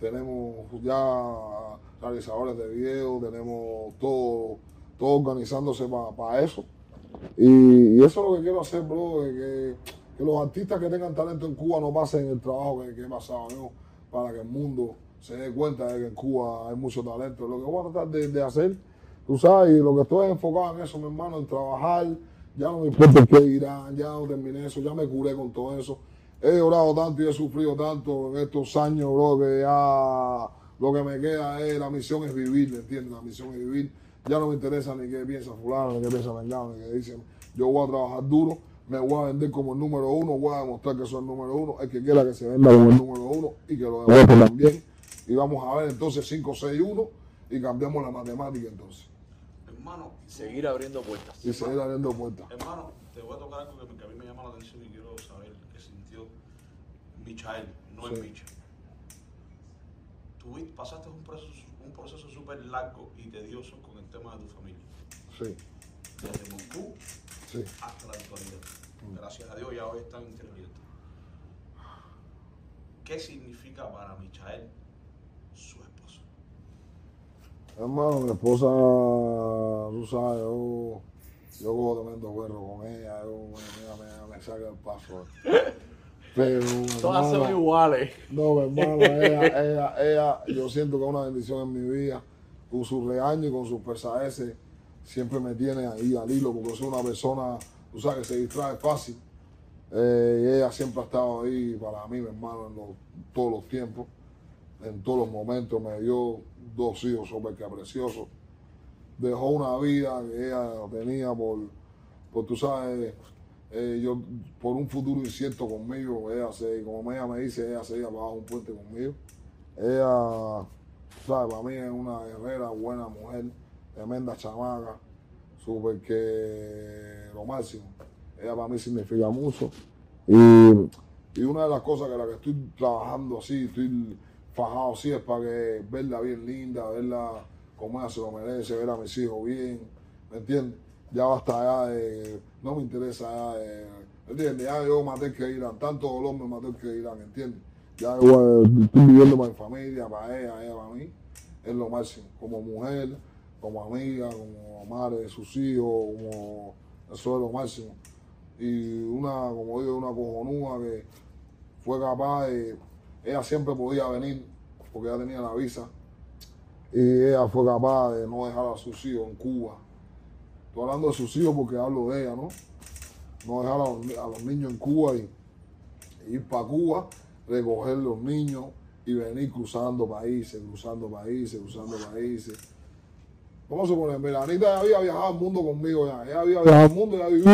tenemos ya realizadores de video, tenemos todo, todo organizándose para eso. Y, eso es lo que quiero hacer, bro, que, que los artistas que tengan talento en Cuba no pasen el trabajo que, he pasado yo, para que el mundo se dé cuenta de que en Cuba hay mucho talento. Lo que voy a tratar de hacer, tú sabes, lo que estoy enfocado en eso, mi hermano, en trabajar, ya no me importa qué dirán, ya no terminé eso, ya me curé con todo eso. He llorado tanto y he sufrido tanto en estos años, bro, que ya lo que me queda es, la misión es vivir, ¿me entiendes? La misión es vivir. Ya no me interesa ni qué piensa fulano, ni qué piensa Mengano, ni qué dicen. Yo voy a trabajar duro, me voy a vender como el número uno, voy a demostrar que soy el número uno. El que quiera que se venda como el número uno y que lo demuestre también. Y vamos a ver entonces 5, 6, 1 y cambiamos la matemática entonces. Hermano, Seguir abriendo puertas. Y seguir abriendo puertas. hermano, te voy a tocar algo que, que a mí me llama la atención y quiero saber qué sintió Michael, no Sí. es Micha. Tú pasaste un proceso un proceso súper largo y tedioso con el tema de tu familia. Sí, Desde Moscú sí. hasta la actualidad. Gracias a Dios ya hoy están interabiertos. ¿Qué significa para Michael su esposa? Hermano, mi esposa, tú sabes, yo, yo cojo tremendo perro con ella, yo, mira, me, me saca el paso. Pero, Todas son iguales. No, mi hermano, ella, ella, ella, yo siento que es una bendición en mi vida. Con su regaño y con sus pesadeces, siempre me tiene ahí al hilo, porque soy una persona, tú sabes, que se distrae fácil. Eh, y ella siempre ha estado ahí para mí, mi hermano, en los- todos los tiempos, en todos los momentos. Me dio dos hijos súper que preciosos. Dejó una vida que ella tenía por, por tú sabes, eh, yo, por un futuro incierto conmigo. Ella se, como ella me dice, ella se iba bajo un puente conmigo. Ella, ¿sabes? Para mí es una guerrera, buena mujer, tremenda chamaca, súper que lo máximo. Ella para mí significa mucho. Y, y una de las cosas que la que estoy trabajando así, estoy fajado así, es para que verla bien linda, verla como ella se lo merece, ver a mis hijos bien, ¿me entiendes? Ya basta ya de, no me interesa ya de, ¿me entiendes? Ya yo maté que irán, tanto dolor me maté que irán, ¿entiendes? Ya yo eh, estoy viviendo para mi familia, para ella, ella para mí, es lo máximo, como mujer, como amiga, como madre de sus hijos, como, eso es lo máximo. Y una, como digo, una cojonúa que fue capaz de, ella siempre podía venir, porque ella tenía la visa, y ella fue capaz de no dejar a sus hijos en Cuba. Estoy hablando de sus hijos porque hablo de ella, ¿no? No dejar a los, niños en Cuba y, y ir para Cuba, recoger los niños y venir cruzando países, cruzando países, cruzando países. ¿Cómo se pone? Mira, Anita había viajado al mundo conmigo ya. Ella había viajado al mundo, ya vivido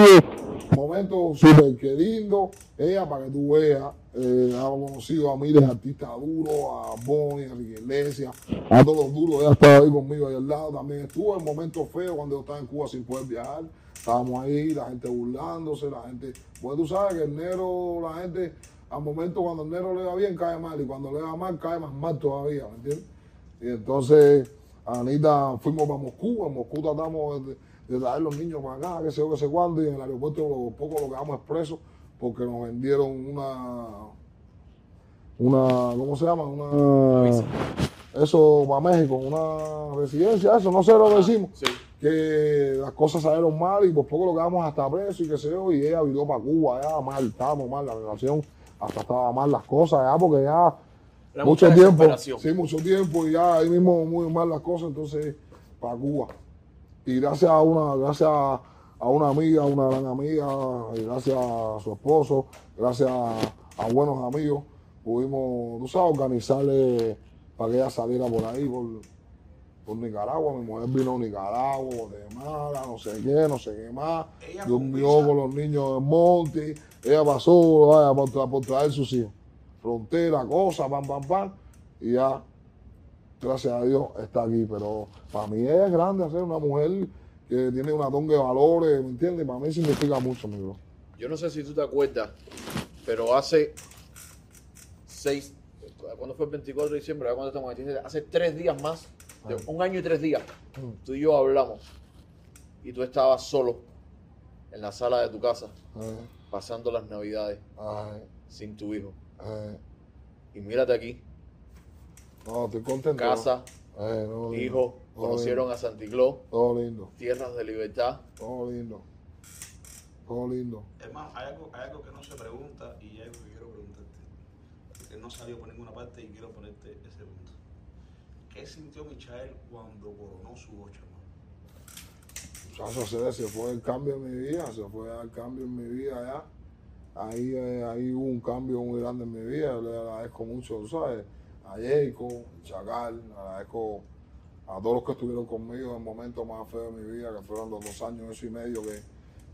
momentos súper que lindos. Ella, para que tú veas, eh, ha conocido a miles de artistas duros, a Bonnie, a Enrique Iglesias, a todos los duros. Ella estaba ahí conmigo ahí al lado. También estuvo en momentos feos cuando yo estaba en Cuba sin poder viajar. Estábamos ahí, la gente burlándose, la gente. Pues tú sabes que el negro, la gente, al momento cuando el negro le va bien, cae mal. Y cuando le va mal, cae más mal todavía, ¿me entiendes? Y entonces, Anita, fuimos para Moscú. En Moscú tratamos de, de traer los niños para acá, que sé yo, que sé cuándo. Y en el aeropuerto, lo poco lo quedamos expresos porque nos vendieron una. Una. ¿Cómo se llama? Una. Eso para México, una residencia, eso, no sé lo que decimos. Sí. que las cosas salieron mal y por poco lo quedamos hasta preso y qué sé yo, y ella vino para Cuba, ya mal, estábamos mal, la relación, hasta estaba mal las cosas, ya, porque ya Era mucho tiempo, sí, mucho tiempo, y ya ahí mismo muy mal las cosas, entonces, para Cuba. Y gracias a una, gracias a, a una amiga, una gran amiga, y gracias a su esposo, gracias a, a buenos amigos, pudimos, tú sabes, organizarle para que ella saliera por ahí, por, por Nicaragua. Mi mujer vino a Nicaragua, Guatemala, no sé qué, no sé qué más. Ella Durmió con los niños del monte. Ella pasó vaya, por traer sus hijos. Frontera, cosas, pam, pam, pam. Y ya, gracias a Dios, está aquí. Pero para mí es grande hacer una mujer que tiene una tonga de valores, ¿me entiendes? Para mí significa mucho, mi bro. Yo no sé si tú te acuerdas, pero hace seis, ¿cuándo fue el 24 de diciembre? ¿Cuándo estamos? Hace tres días más, Ay. un año y tres días, Mm. tú y yo hablamos y tú estabas solo en la sala de tu casa, Ay, pasando las navidades ay, sin tu hijo. Ay. Y mírate aquí, No, estoy contento. casa, Ay, no, lindo. hijo, conocieron lindo. a Santi Claus, Todo lindo, tierras de libertad. todo lindo. Todo lindo. Es más, hay algo, hay algo que no se pregunta y hay algo que quiero preguntarte. Que no salió por ninguna parte y quiero ponerte ese punto. ¿Qué sintió Michael cuando coronó su ocho, hermano? Se fue el cambio en mi vida, se fue el cambio en mi vida ya. Ahí, eh, ahí hubo un cambio muy grande en mi vida, le agradezco mucho, ¿sabes? A Jacob, Chacal, agradezco a todos los que estuvieron conmigo en el momento más feo de mi vida, que fueron los dos años, eso y medio, que,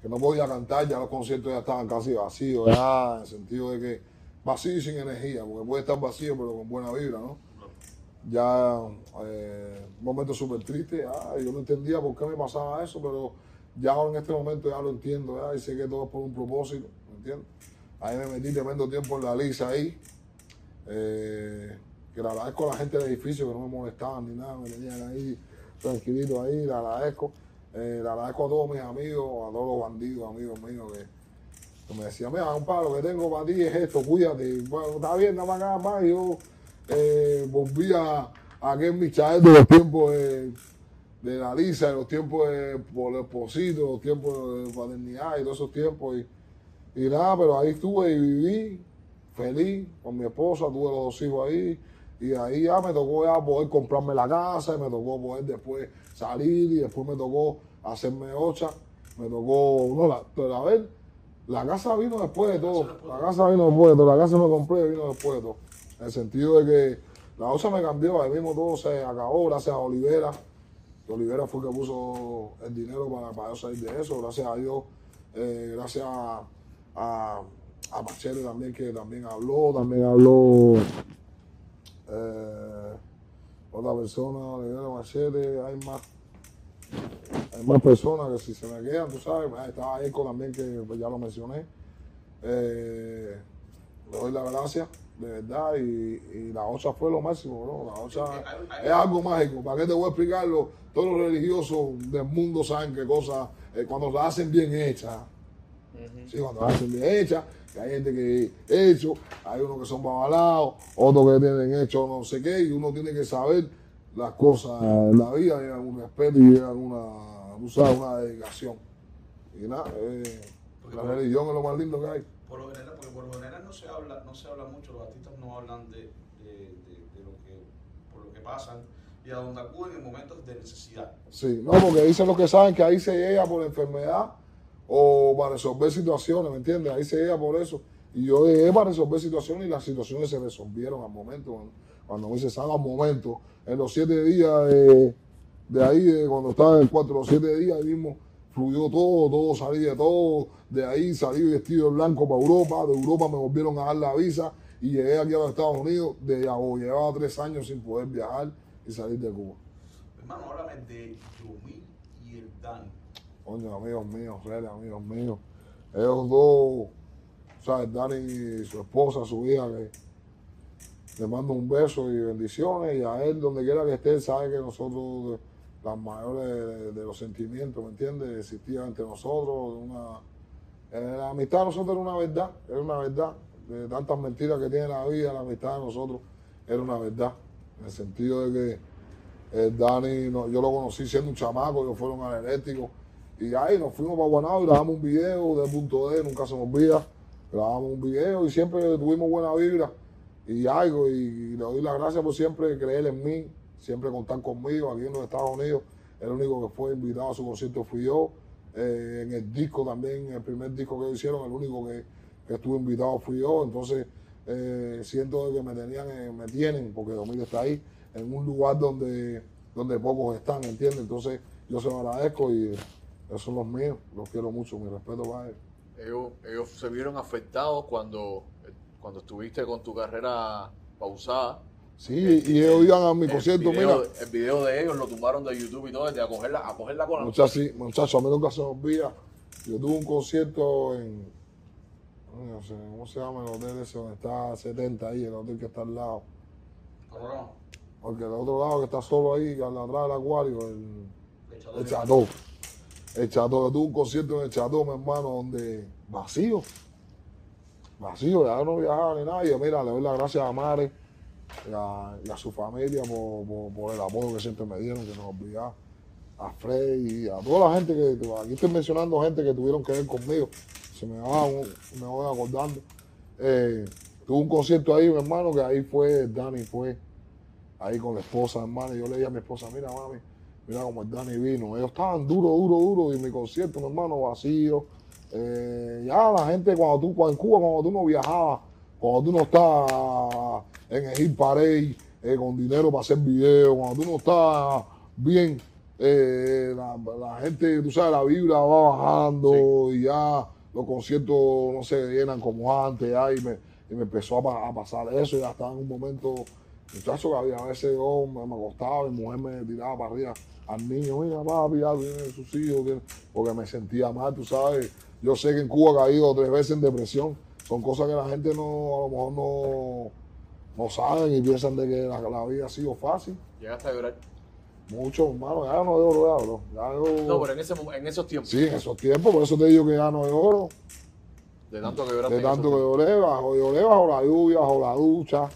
que no podía cantar, ya los conciertos ya estaban casi vacíos, ya, en el sentido de que vacío y sin energía, porque puede estar vacío pero con buena vibra, ¿no? ya eh, un momento súper triste, yo no entendía por qué me pasaba eso, pero ya en este momento ya lo entiendo, ya, y sé que todo es por un propósito, ¿me entiendes? Ahí me metí tremendo tiempo en la lisa ahí, eh, que le agradezco a la gente del edificio que no me molestaban ni nada, me tenían ahí tranquilito ahí, le agradezco, eh, le agradezco a todos mis amigos, a todos los bandidos, amigos míos que, que me decían, mira, un palo que tengo para ti es esto, cuídate, bueno, está bien, nada más, nada más, yo eh, volví a, a aquel Michael de los tiempos de, de la Lisa, de los tiempos de Esposito, los tiempos de paternidad y todos esos tiempos. Y, y nada, pero ahí estuve y viví feliz con mi esposa, tuve los dos hijos ahí. Y ahí ya me tocó ya poder comprarme la casa, y me tocó poder después salir y después me tocó hacerme ocha, me tocó, no, la, pero a ver, la casa vino después de todo, la casa vino después de todo, la casa me compré vino después de todo, en el sentido de que la ocha me cambió, ahí mismo todo se acabó gracias a Olivera, Olivera fue el que puso el dinero para, para yo salir de eso, gracias a Dios, eh, gracias a, a, a Machete también, que también habló, también habló eh, otra persona, Olivera Machete, hay más, hay más personas que si se me quedan, tú sabes, ahí estaba Eco también, que pues, ya lo mencioné. Eh, le doy las gracias, de verdad, y, y la ocha fue lo máximo, ¿no? La ocha es algo mágico. ¿Para qué te voy a explicarlo? Todos los religiosos del mundo saben qué cosas, eh, cuando la hacen bien hechas, Sí, cuando hacen bien hechas, que hay gente que hecho, hay unos que son babalados, otros que tienen hecho no sé qué, y uno tiene que saber las cosas en la vida, llevan un respeto y llevan una, tú sabes, una dedicación. Y nada, eh, la religión es lo más lindo que hay. Por lo general, porque por lo general no se habla, no se habla mucho, los artistas no hablan de, de, de- de lo que, por lo que pasan y a donde acuden en momentos de necesidad. Sí, no, porque dicen los que saben que ahí se llega por enfermedad o para resolver situaciones, ¿me entiendes? Ahí se llega por eso. Y yo llegué para resolver situaciones y las situaciones se resolvieron al momento. Cuando, cuando me salga al momento, en los siete días de, de ahí, de cuando estaba en cuatro, los siete días, ahí mismo fluyó todo, todo salí de todo. De ahí salí vestido de blanco para Europa, de Europa me volvieron a dar la visa y llegué aquí a los Estados Unidos. De, llevaba tres años sin poder viajar y salir de Cuba. Hermano, háblame de Yomil y el Dani. Coño, amigos míos, reales amigos míos. Ellos dos, ¿sabes? Dani y su esposa, su hija, que le mando un beso y bendiciones. Y a él, donde quiera que esté, sabe que nosotros, las mayores de, los sentimientos, ¿me entiendes? Existían entre nosotros. Una, eh, la amistad de nosotros era una verdad, era una verdad. De tantas mentiras que tiene la vida, la amistad de nosotros era una verdad. En el sentido de que El Dani, no, yo lo conocí siendo un chamaco, ellos fueron al eléctrico. Y ahí nos fuimos para Guanado y grabamos un video de punto D, nunca se me olvida. Grabamos un video y siempre tuvimos buena vibra y algo. Y, le doy las gracias por siempre creer en mí, siempre contar conmigo aquí en los Estados Unidos. El único que fue invitado a su concierto fui yo. Eh, en el disco también, el primer disco que hicieron, el único que, que estuve invitado fui yo. Entonces, eh, siento que me tenían, eh, me tienen, porque Domingo está ahí, en un lugar donde, donde pocos están, ¿entiendes? Entonces, yo se lo agradezco y esos son los míos, los quiero mucho, mi respeto para ellos. Ellos, ellos se vieron afectados cuando, cuando estuviste con tu carrera pausada. Sí, y ellos iban a mi concierto, video- mira. El video de ellos lo tumbaron de YouTube y todo, de a cogerla, a cogerla con la Muchachos, muchachos, a mí nunca se me olvida. Yo tuve un concierto en. No sé, ¿cómo se llama el hotel ese donde está 70 ahí, el hotel que está al lado? Colorado. Porque el otro lado que está solo ahí, al atrás del acuario, el, el Chateau. El Chateau, yo tuve un concierto en el Chateau, mi hermano, donde vacío. Vacío, ya no viajaba ni nadie. Mira, le doy las gracias a Mare y a, y su familia por, el apoyo que siempre me dieron, que no olvidar. A Frey y a toda la gente que. Aquí estoy mencionando gente que tuvieron que ver conmigo. Se me va, me voy acordando. Eh, tuve un concierto ahí, mi hermano, que ahí fue, Dani fue ahí con la esposa, hermano. y Yo le dije a mi esposa, mira, mami, mira cómo el Dani vino. Ellos estaban duro, duro, duro. Y mi concierto, mi hermano, vacío. Eh, ya la gente, cuando tú, cuando en Cuba, cuando tú no viajabas, cuando tú no estás en el hit parade, eh, con dinero para hacer videos, cuando tú no estás bien, eh, la, la gente, tú sabes, la vibra va bajando y ya los conciertos no se llenan como antes, ya, y me, y me empezó a, pa- a pasar eso, y ya estaba en un momento, muchacho, que había a veces yo me, me acostaba, mi mujer me tiraba para arriba al niño, mira papi, ya tiene sus hijos, tiene-", porque me sentía mal, tú sabes, yo sé que en Cuba he caído tres veces en depresión, son cosas que la gente no, a lo mejor no, no saben y piensan de que la, la vida ha sido fácil. Llegaste a llorar. Mucho, hermano, ya no lloro, ya, bro. Ya yo- No, pero en, ese, en esos tiempos, Sí, en esos tiempos, por eso te digo que ya no lloro. de tanto que lloraste. De tanto que lloré, bajo, lloré bajo la lluvia, bajo la ducha.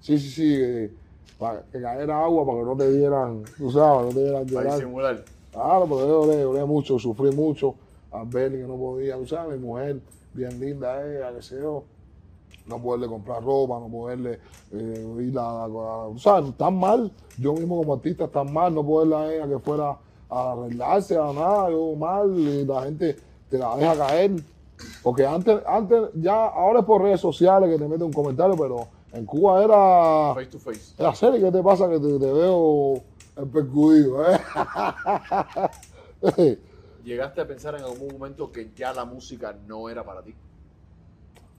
Sí, sí, sí, eh, para que cayera agua, para que no te dieran, tú sabes, no te dieran Para llorar. disimular. Claro, pero yo lloré, lloré mucho, sufrí mucho. A ver que no podía, tú sabes, mi mujer, bien linda ella, que sé yo. No poderle comprar ropa, no poderle eh, ir a, a- tú sabes, tan mal. Yo mismo como artista tan mal, no poderle a ella que fuera a arreglarse, a nada, yo mal, y la gente te la deja caer. Porque antes, antes, ya, ahora es por redes sociales que te meten un comentario, pero en Cuba era. Face to face. La serie, ¿qué te pasa? Que te, te veo percudido, ¿eh? *laughs* ¿Llegaste a pensar en algún momento que ya la música no era para ti?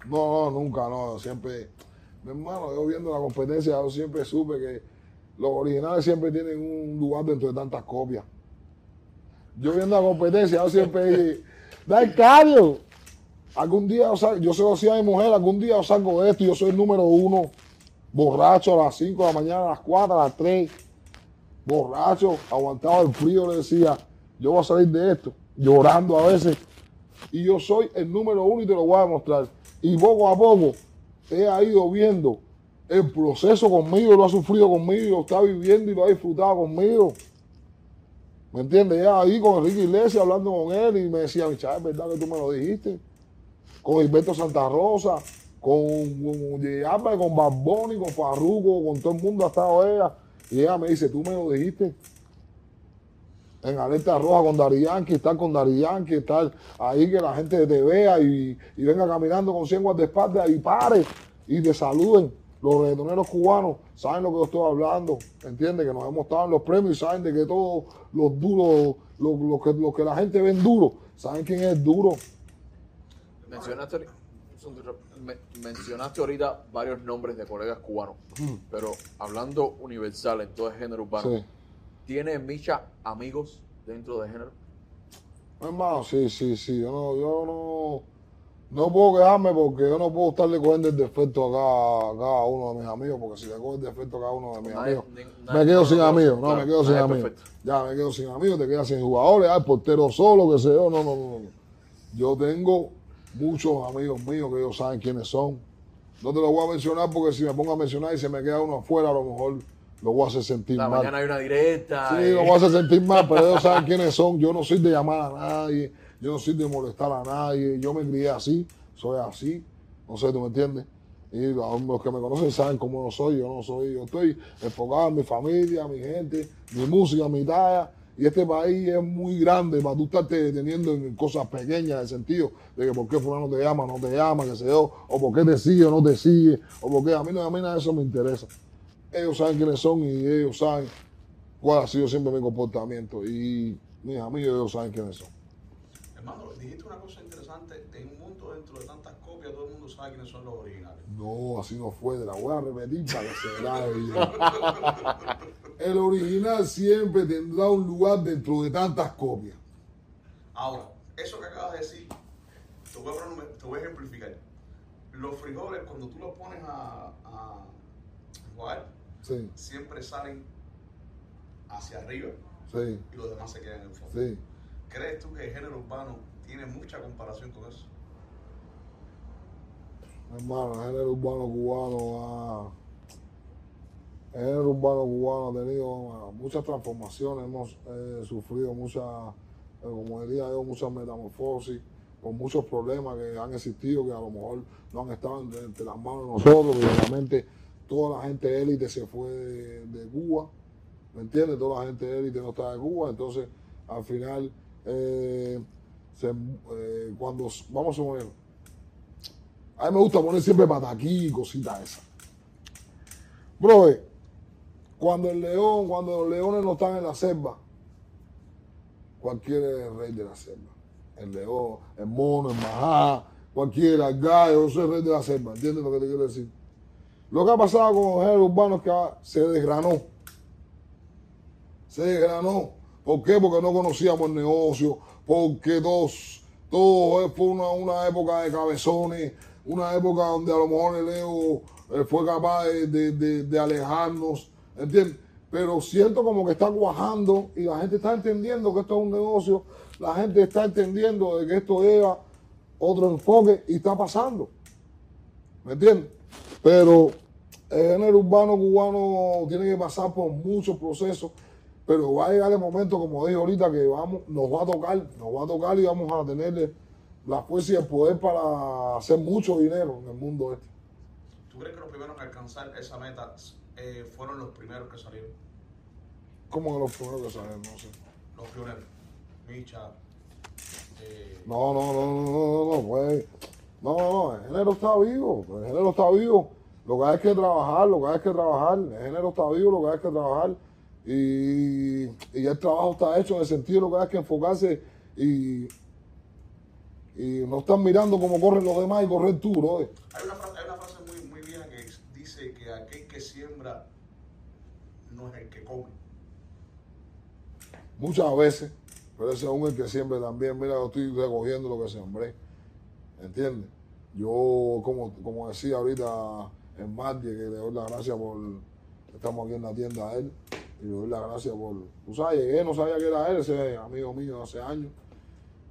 No, no, nunca, no. Siempre, mi hermano, yo viendo la competencia, yo siempre supe que los originales siempre tienen un lugar dentro de tantas copias. Yo viendo la competencia, yo siempre dije, ¡Dale cario! Algún día, yo, se lo decía a mi mujer, algún día yo salgo de esto y yo soy el número uno, borracho a las 5 de la mañana, a las 4, a las 3, borracho, aguantado el frío, le decía, yo voy a salir de esto, llorando a veces, y yo soy el número uno y te lo voy a demostrar. Y poco a poco he ido viendo el proceso conmigo, lo ha sufrido conmigo, lo está viviendo y lo ha disfrutado conmigo. ¿Me entiendes? Ya ahí con Enrique Iglesias hablando con él y me decía, mi es verdad que tú me lo dijiste. Con Gilberto Santa Rosa, con, con con Barboni, con Farruko, con todo el mundo ha estado ella. Y ella me dice, tú me lo dijiste en alerta roja con Dari Yankee, estar con Dari Yankee, estar ahí que la gente te vea y, y venga caminando con 100 de espalda y pare y te saluden. Los reggaetoneros cubanos saben lo que yo estoy hablando, ¿entiendes? Que nos hemos estado en los premios y saben de que todos los duros, los, los que, los que la gente ven duro, saben quién es duro. Mencionaste, mencionaste ahorita varios nombres de colegas cubanos, pero hablando universal en todo el género urbano, Sí. ¿tiene Micha amigos dentro de género? Hermano, sí, sí, sí. Yo no, yo no, no puedo quejarme porque yo no puedo estarle cogiendo el defecto a cada, a cada uno de mis amigos, porque si le cojo el defecto a cada uno de mis Nadie- amigos, me quedo sin amigos, no, claro, me quedo sin amigos. perfecto. Ya me quedo sin amigos, te quedas sin jugadores, hay portero solo, que sé yo, no, no, no. Yo tengo muchos amigos míos que ellos saben quiénes son. No te los voy a mencionar porque si me pongo a mencionar y se me queda uno afuera, a lo mejor lo voy a hacer sentir La mal. mañana hay una directa. Sí, lo voy a hacer sentir mal, pero ellos saben quiénes son. Yo no soy de llamar a nadie, yo no soy de molestar a nadie. Yo me crié así, soy así. No sé, ¿tú me entiendes? Y los que me conocen saben cómo yo soy. Yo no soy, yo estoy enfocado en mi familia, mi gente, mi música, mi talla. Y este país es muy grande para tú estarte deteniendo en cosas pequeñas, en el sentido de que por qué fulano te llama, no te llama, que sé yo, o por qué te sigue o no te sigue, o por qué a mí, no, a mí nada de eso me interesa. Ellos saben quiénes son y ellos saben cuál ha sido siempre mi comportamiento. Y mis amigos, ellos saben quiénes son. Hermano, dijiste una cosa dentro de tantas copias, todo el mundo sabe quiénes son los originales. No, así no fue, te la voy a repetir para que se grabe. El original siempre tendrá un lugar dentro de tantas copias. Ahora, eso que acabas de decir, te voy a, poner- te voy a ejemplificar. Los frijoles, cuando tú los pones a, a jugar, Sí, siempre salen hacia arriba sí, y los demás se quedan en el fondo. sí. ¿Crees tú que el género urbano tiene mucha comparación con eso? Hermano, el género urbano cubano ha. El género urbano cubano ha tenido ah, muchas transformaciones, hemos eh, sufrido muchas, eh, como diría yo, muchas metamorfosis, con muchos problemas que han existido, que a lo mejor no han estado entre, las manos de nosotros, y obviamente toda la gente élite se fue de, Cuba, ¿me entiendes? Toda la gente élite no está de Cuba, entonces al final, eh, eh, cuando vamos a poner, a mí me gusta poner siempre pataquí y cositas esas. Bro, cuando el león, cuando los leones no están en la selva, cualquiera es el rey de la selva. El león, el mono, el majá, cualquiera, el gallo, yo soy el rey de la selva. ¿Entiendes lo que te quiero decir? Lo que ha pasado con los géneros urbanos es que se desgranó. Se desgranó. ¿Por qué? Porque no conocíamos el negocio, porque todos, todo fue una, una época de cabezones, una época donde a lo mejor el Leo eh, fue capaz de, de- de- alejarnos, ¿entiendes? Pero siento como que está cuajando y la gente está entendiendo que esto es un negocio, la gente está entendiendo de que esto lleva otro enfoque y está pasando. ¿Me entiendes? Pero el género urbano cubano tiene que pasar por muchos procesos, pero va a llegar el momento, como dije ahorita, que vamos, nos va a tocar, nos va a tocar y vamos a tener la fuerza y el poder para hacer mucho dinero en el mundo este. ¿Tú crees que los primeros en alcanzar esa meta eh, fueron los primeros que salieron? Como que los primeros que salen, no sé. Los pioneros. Micha. eh, No, no, no, no, no, no, no, pues, no, no, no, el género está vivo, el género está vivo. Lo que hay que trabajar, lo que hay que trabajar, el género está vivo, lo que hay que trabajar. Y, y ya el trabajo está hecho en el sentido de lo que hay que enfocarse y, y no estar mirando cómo corren los demás y correr tú, bro. Hay una frase, hay una frase muy, muy vieja que dice que aquel que siembra no es el que come. Muchas veces, pero ese es un el que siempre también, mira, yo estoy recogiendo lo que sembré. ¿Entiendes? Yo, como, como decía ahorita en Marty, que le doy las gracias por. Estamos aquí en la tienda a él. Y le doy las gracias por. Tú sabes, llegué, no sabía que era él, ese amigo mío hace años.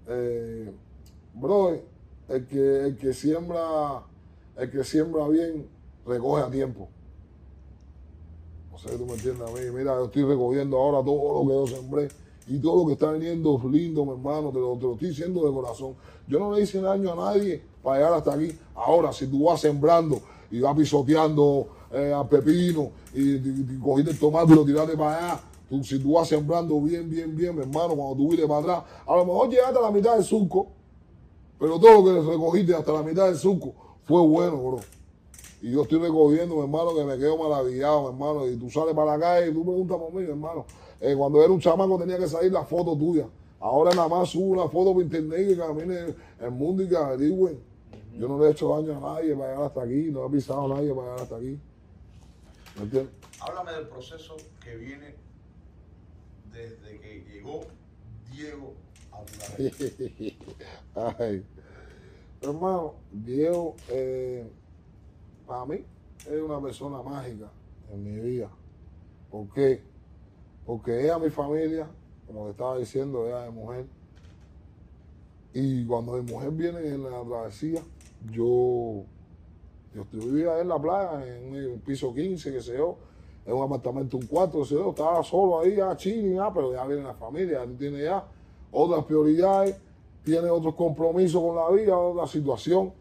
Eh, bro, el que, el que siembra, el que siembra bien, recoge a tiempo. No sé tú me entiendes a mí. Mira, yo estoy recogiendo ahora todo lo que yo sembré y todo lo que está viniendo lindo, mi hermano. Te lo, te lo estoy diciendo de corazón. Yo no le hice daño a nadie para llegar hasta aquí. Ahora, si tú vas sembrando y vas pisoteando eh, al pepino y, y- cogiste el tomate y lo tiraste para allá, si tú vas sembrando bien, bien, bien, mi hermano, cuando tú vienes para atrás, a lo mejor llegaste a la mitad del surco, pero todo lo que recogiste hasta la mitad del surco fue bueno, bro. Y yo estoy recogiendo, mi hermano, que me quedo maravillado, mi hermano. Y tú sales para la calle y tú preguntas por mí, mi hermano. Eh, cuando era un chamaco tenía que salir la foto tuya. Ahora nada más subo una foto por internet que camine el mundo y que averigüen. Yo no le he hecho daño a nadie para llegar hasta aquí, no he pisado a nadie para llegar hasta aquí. ¿Me entiendes? Háblame del proceso que viene desde que llegó Diego. Ay. Hermano, Diego, eh, para mí, es una persona mágica en mi vida. ¿Por qué? Porque ella, mi familia, como te estaba diciendo, ella es mujer. Y cuando mi mujer viene en la travesía, yo, yo vivía en la playa, en el piso 15, que sé yo, en un apartamento, un cuarto, yo estaba solo ahí, ya chilling, ya, pero ya viene la familia, ya tú tienes ya otras prioridades, tienes otros compromisos con la vida, otra situación.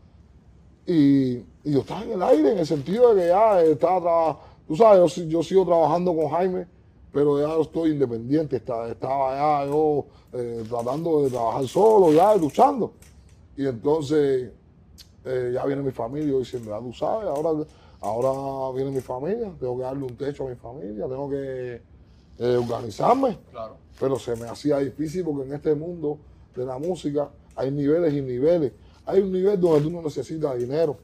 Y, yo estaba en el aire, en el sentido de que ya estaba, traba- tú sabes, yo, sigo trabajando con Jaime, pero ya estoy independiente, estaba, estaba ya yo eh, tratando de trabajar solo, ya luchando. Y entonces eh, ya viene mi familia, yo diciendo, ya tú sabes, ahora, ahora viene mi familia, tengo que darle un techo a mi familia, tengo que eh, organizarme. Claro. Pero se me hacía difícil porque en este mundo de la música hay niveles y niveles. Hay un nivel donde tú no necesitas dinero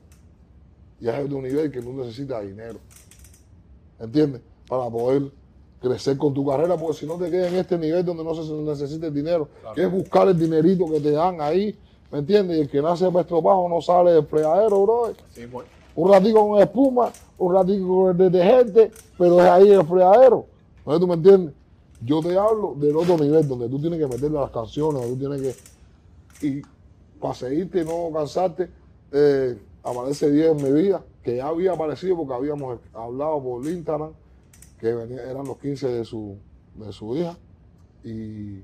y hay otro nivel que tú necesitas dinero. ¿Entiendes? Para poder crecer con tu carrera, porque si no te quedas en este nivel donde no se necesita el dinero, Claro. que es buscar el dinerito que te dan ahí, ¿me entiendes? Y el que nace para estropajo no sale del fregadero, bro. Sí, bueno. Un ratico con espuma, un ratico con el detergente, pero es ahí el fregadero. ¿No tú me entiendes? Yo te hablo del otro nivel, donde tú tienes que meterle las canciones, donde tú tienes que. Y para seguirte y no cansarte, eh, aparece 10 en mi vida, que ya había aparecido porque habíamos hablado por Instagram, que eran los 15 de su, de su hija. Y,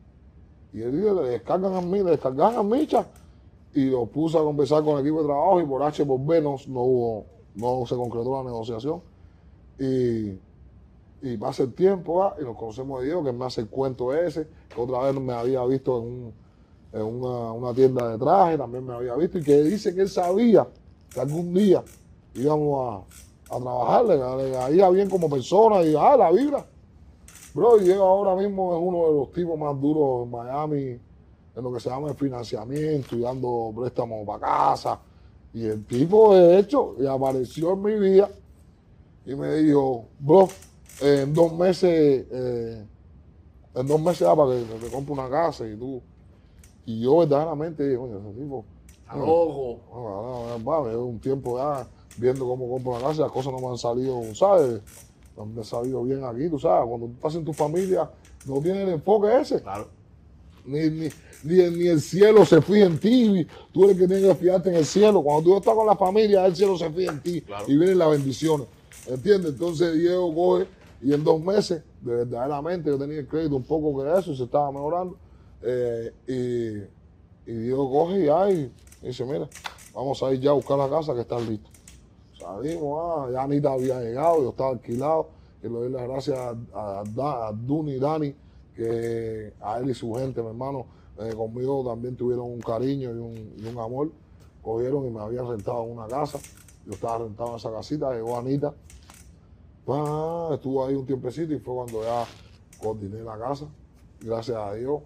y él dijo, le descargan a mí, le descargan a Micha. Y lo puse a conversar con el equipo de trabajo y por H por B no, no hubo, no se concretó la negociación. Y, y pasa el tiempo y nos conocemos de Dios, que me hace el cuento ese, que otra vez me había visto en, un- en una, una tienda de traje, también me había visto, y que dice que él sabía que algún día íbamos a, a trabajarle, le caía bien como persona y ah, la vibra. Bro, él ahora mismo es uno de los tipos más duros en Miami, en lo que se llama el financiamiento y dando préstamos para casa. Y el tipo, de hecho, apareció en mi vida y me dijo, bro, eh, en dos meses, eh, en dos meses da para que te compre una casa y tú. Y yo verdaderamente dije, coño, ese tipo, ah, va, llevo un tiempo ya viendo cómo compro una casa, las cosas no me han salido, ¿sabes? No me han salido bien aquí, tú sabes, cuando tú estás en tu familia, no tienes el enfoque ese. Claro. Ni, ni, ni, el- ni el cielo se fija en ti, tú eres el que tienes que fijarte en el cielo. Cuando tú estás con la familia, el cielo se fija en ti Claro. y vienen las bendiciones. ¿Entiendes? Entonces Diego coge y en dos meses, de verdaderamente, yo tenía el crédito un poco que eso y se estaba mejorando. eh, y, y Diego coge y y dice, mira, vamos a ir ya a buscar la casa que está lista. Salimos, ah, ya Anita había llegado, yo estaba alquilado. Y le doy las gracias a, a Duni y Dani, que a él y su gente, mi hermano, eh, conmigo también tuvieron un cariño y un, y un amor. Cogieron y me habían rentado una casa. Yo estaba rentado en esa casita, llegó Anita. Pa, estuvo ahí un tiempecito y fue cuando ya coordiné la casa. Gracias a Dios,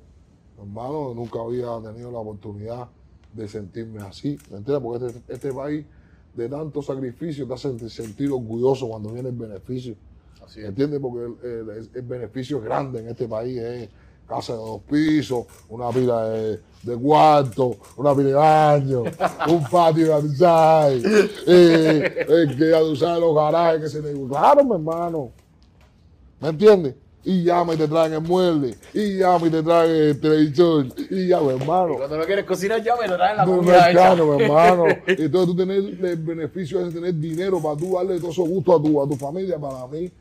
hermano, nunca había tenido la oportunidad de sentirme así. ¿Me entiendes? Porque este, este país de tanto sacrificio te hace sentir- orgulloso cuando viene el beneficio. Así ¿Me es. entiendes? Porque el, el- el beneficio es grande en este país. Es casa de dos pisos, una pila de, de cuarto, una pila de baño, *laughs* un patio de amistad, eh, eh, que ya tú sabes los garajes que se le... Claro, mi hermano. ¿Me entiendes? Y llama y te traen el mueble, y llama y te traen el televisor, y mi hermano. Cuando no quieres cocinar, ya me lo traen la comida caro, mi hermano. *laughs* Entonces tú tener el beneficio de tener dinero para tú darle todo esos gustos a tu, a tu familia, para mí,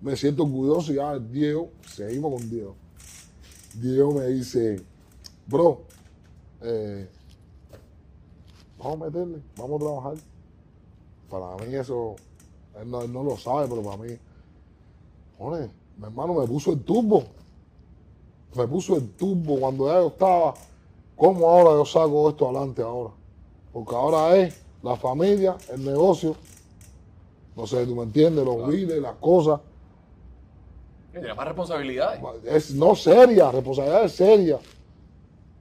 me siento orgulloso y ya Diego, seguimos con Diego. Diego me dice, bro, eh, vamos a meterle, vamos a trabajar. Para mí eso, él no, él no lo sabe, pero para mí, joder, mi hermano me puso el turbo. Me puso el turbo cuando ya yo estaba ¿Cómo ahora yo saco esto adelante ahora? Porque ahora es la familia, el negocio, no sé, tú me entiendes, los biles, las cosas. Tiene más responsabilidades. Es no seria, responsabilidad es seria.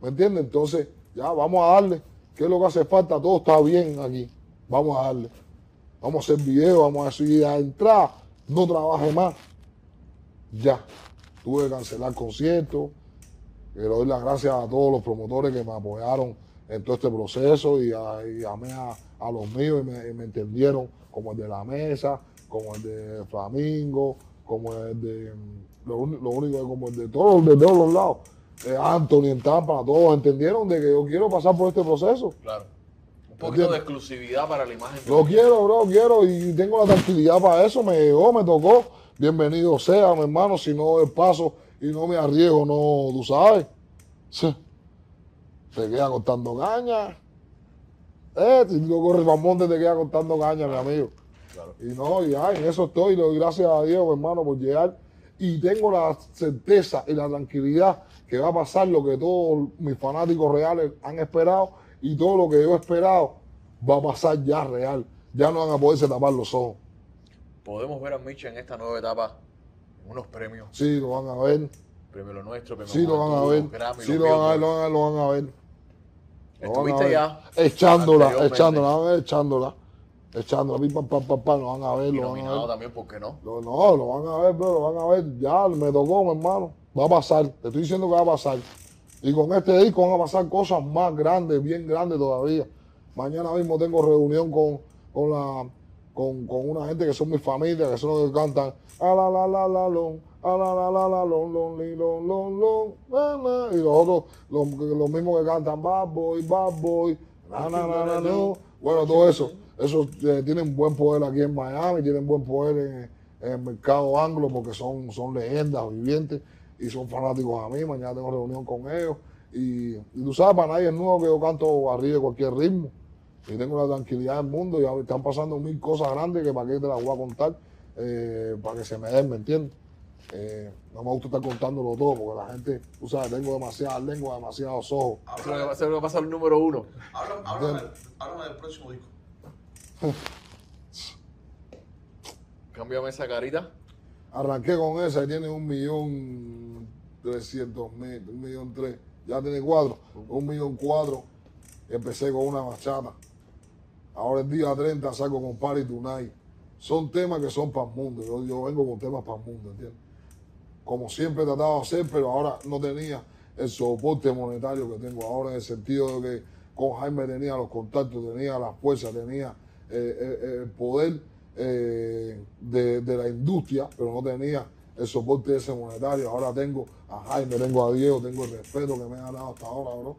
¿Me entiendes? Entonces, ya vamos a darle. ¿Qué es lo que hace falta? Todo está bien aquí. Vamos a darle. Vamos a hacer videos, vamos a decir a entrar, no trabaje más. Ya. Tuve que cancelar conciertos. Le doy las gracias a todos los promotores que me apoyaron en todo este proceso y, a, y a, a los míos y me entendieron, como el de la mesa, como el de Flamingo, como el de. Lo, lo único es como el de todos, de todos los lados. Eh, Anthony en Tampa, todos entendieron de que yo quiero pasar por este proceso. Claro. Un poquito de exclusividad para la imagen. Lo quiero, bro, quiero y tengo la tranquilidad para eso. Me llegó, me tocó. bienvenido sea, mi hermano, si no el paso y no me arriesgo, no, tú sabes. Sí. Te queda cortando caña. Eh, si tú corres para monte, te queda cortando caña, mi amigo. Claro. Y no, ya, en eso estoy, le doy gracias a Dios, hermano, por llegar. Y tengo la certeza y la tranquilidad que va a pasar lo que todos mis fanáticos reales han esperado y todo lo que yo he esperado va a pasar ya real. Ya no van a poderse tapar los ojos. Podemos ver a Mitch en esta nueva etapa en unos premios. Sí, lo van a ver. Premio Lo Nuestro, Premio Sí, lo van a ver. Grammy, Sí, lo van a ver, lo van a ver, lo van a ver. Estuviste ya Echándola, anteriormente. echándola, van a pam, pam, pam, pam, lo van a ver, Y lo van a nominado ver. también, ¿por qué no? Lo- no, lo van a ver, bro, lo van a ver. Ya me tocó, mi hermano. Va a pasar. Te estoy diciendo que va a pasar. Y con este disco van a pasar cosas más grandes, bien grandes todavía. Mañana mismo tengo reunión con, con la con, con una gente que son mi familia, que son los que cantan a la la la la lon, a la la la la lon, lon, li, lon, lon, lon, na, na. y los otros, los, los mismos que cantan bad boy, bad boy, na, na, na, na, no. Bueno, todo eso, eso eh, tienen buen poder aquí en Miami, tienen buen poder en, el mercado anglo porque son, son leyendas vivientes y son fanáticos a mí. Mañana tengo reunión con ellos. Y, tú sabes, para nadie es nuevo que yo canto arriba de cualquier ritmo. Y tengo la tranquilidad del mundo y están pasando mil cosas grandes que para qué te las voy a contar, eh, para que se me den, ¿me entiendes? Eh, no me gusta estar contándolo todo porque la gente, tú sabes, tengo demasiadas lenguas, demasiados ojos. Háblame, va- a pasar el número uno. háblame- háblame del- háblame del próximo disco. *laughs* Cámbiame esa carita. Arranqué con esa y tiene un millón trescientos mil, un millón tres. Ya tiene cuatro, un millón cuatro. Empecé con una bachata. Ahora el día 30 saco con Party Tonight. Son temas que son para el mundo. Yo, yo vengo con temas para el mundo, ¿entiendes? Como siempre he tratado de hacer, pero ahora no tenía el soporte monetario que tengo ahora en el sentido de que con Jaime tenía los contactos, tenía la fuerza, tenía eh, eh, el poder eh, de, de la industria, pero no tenía el soporte ese monetario. Ahora tengo a Jaime, tengo a Diego, tengo el respeto que me han dado hasta ahora, bro.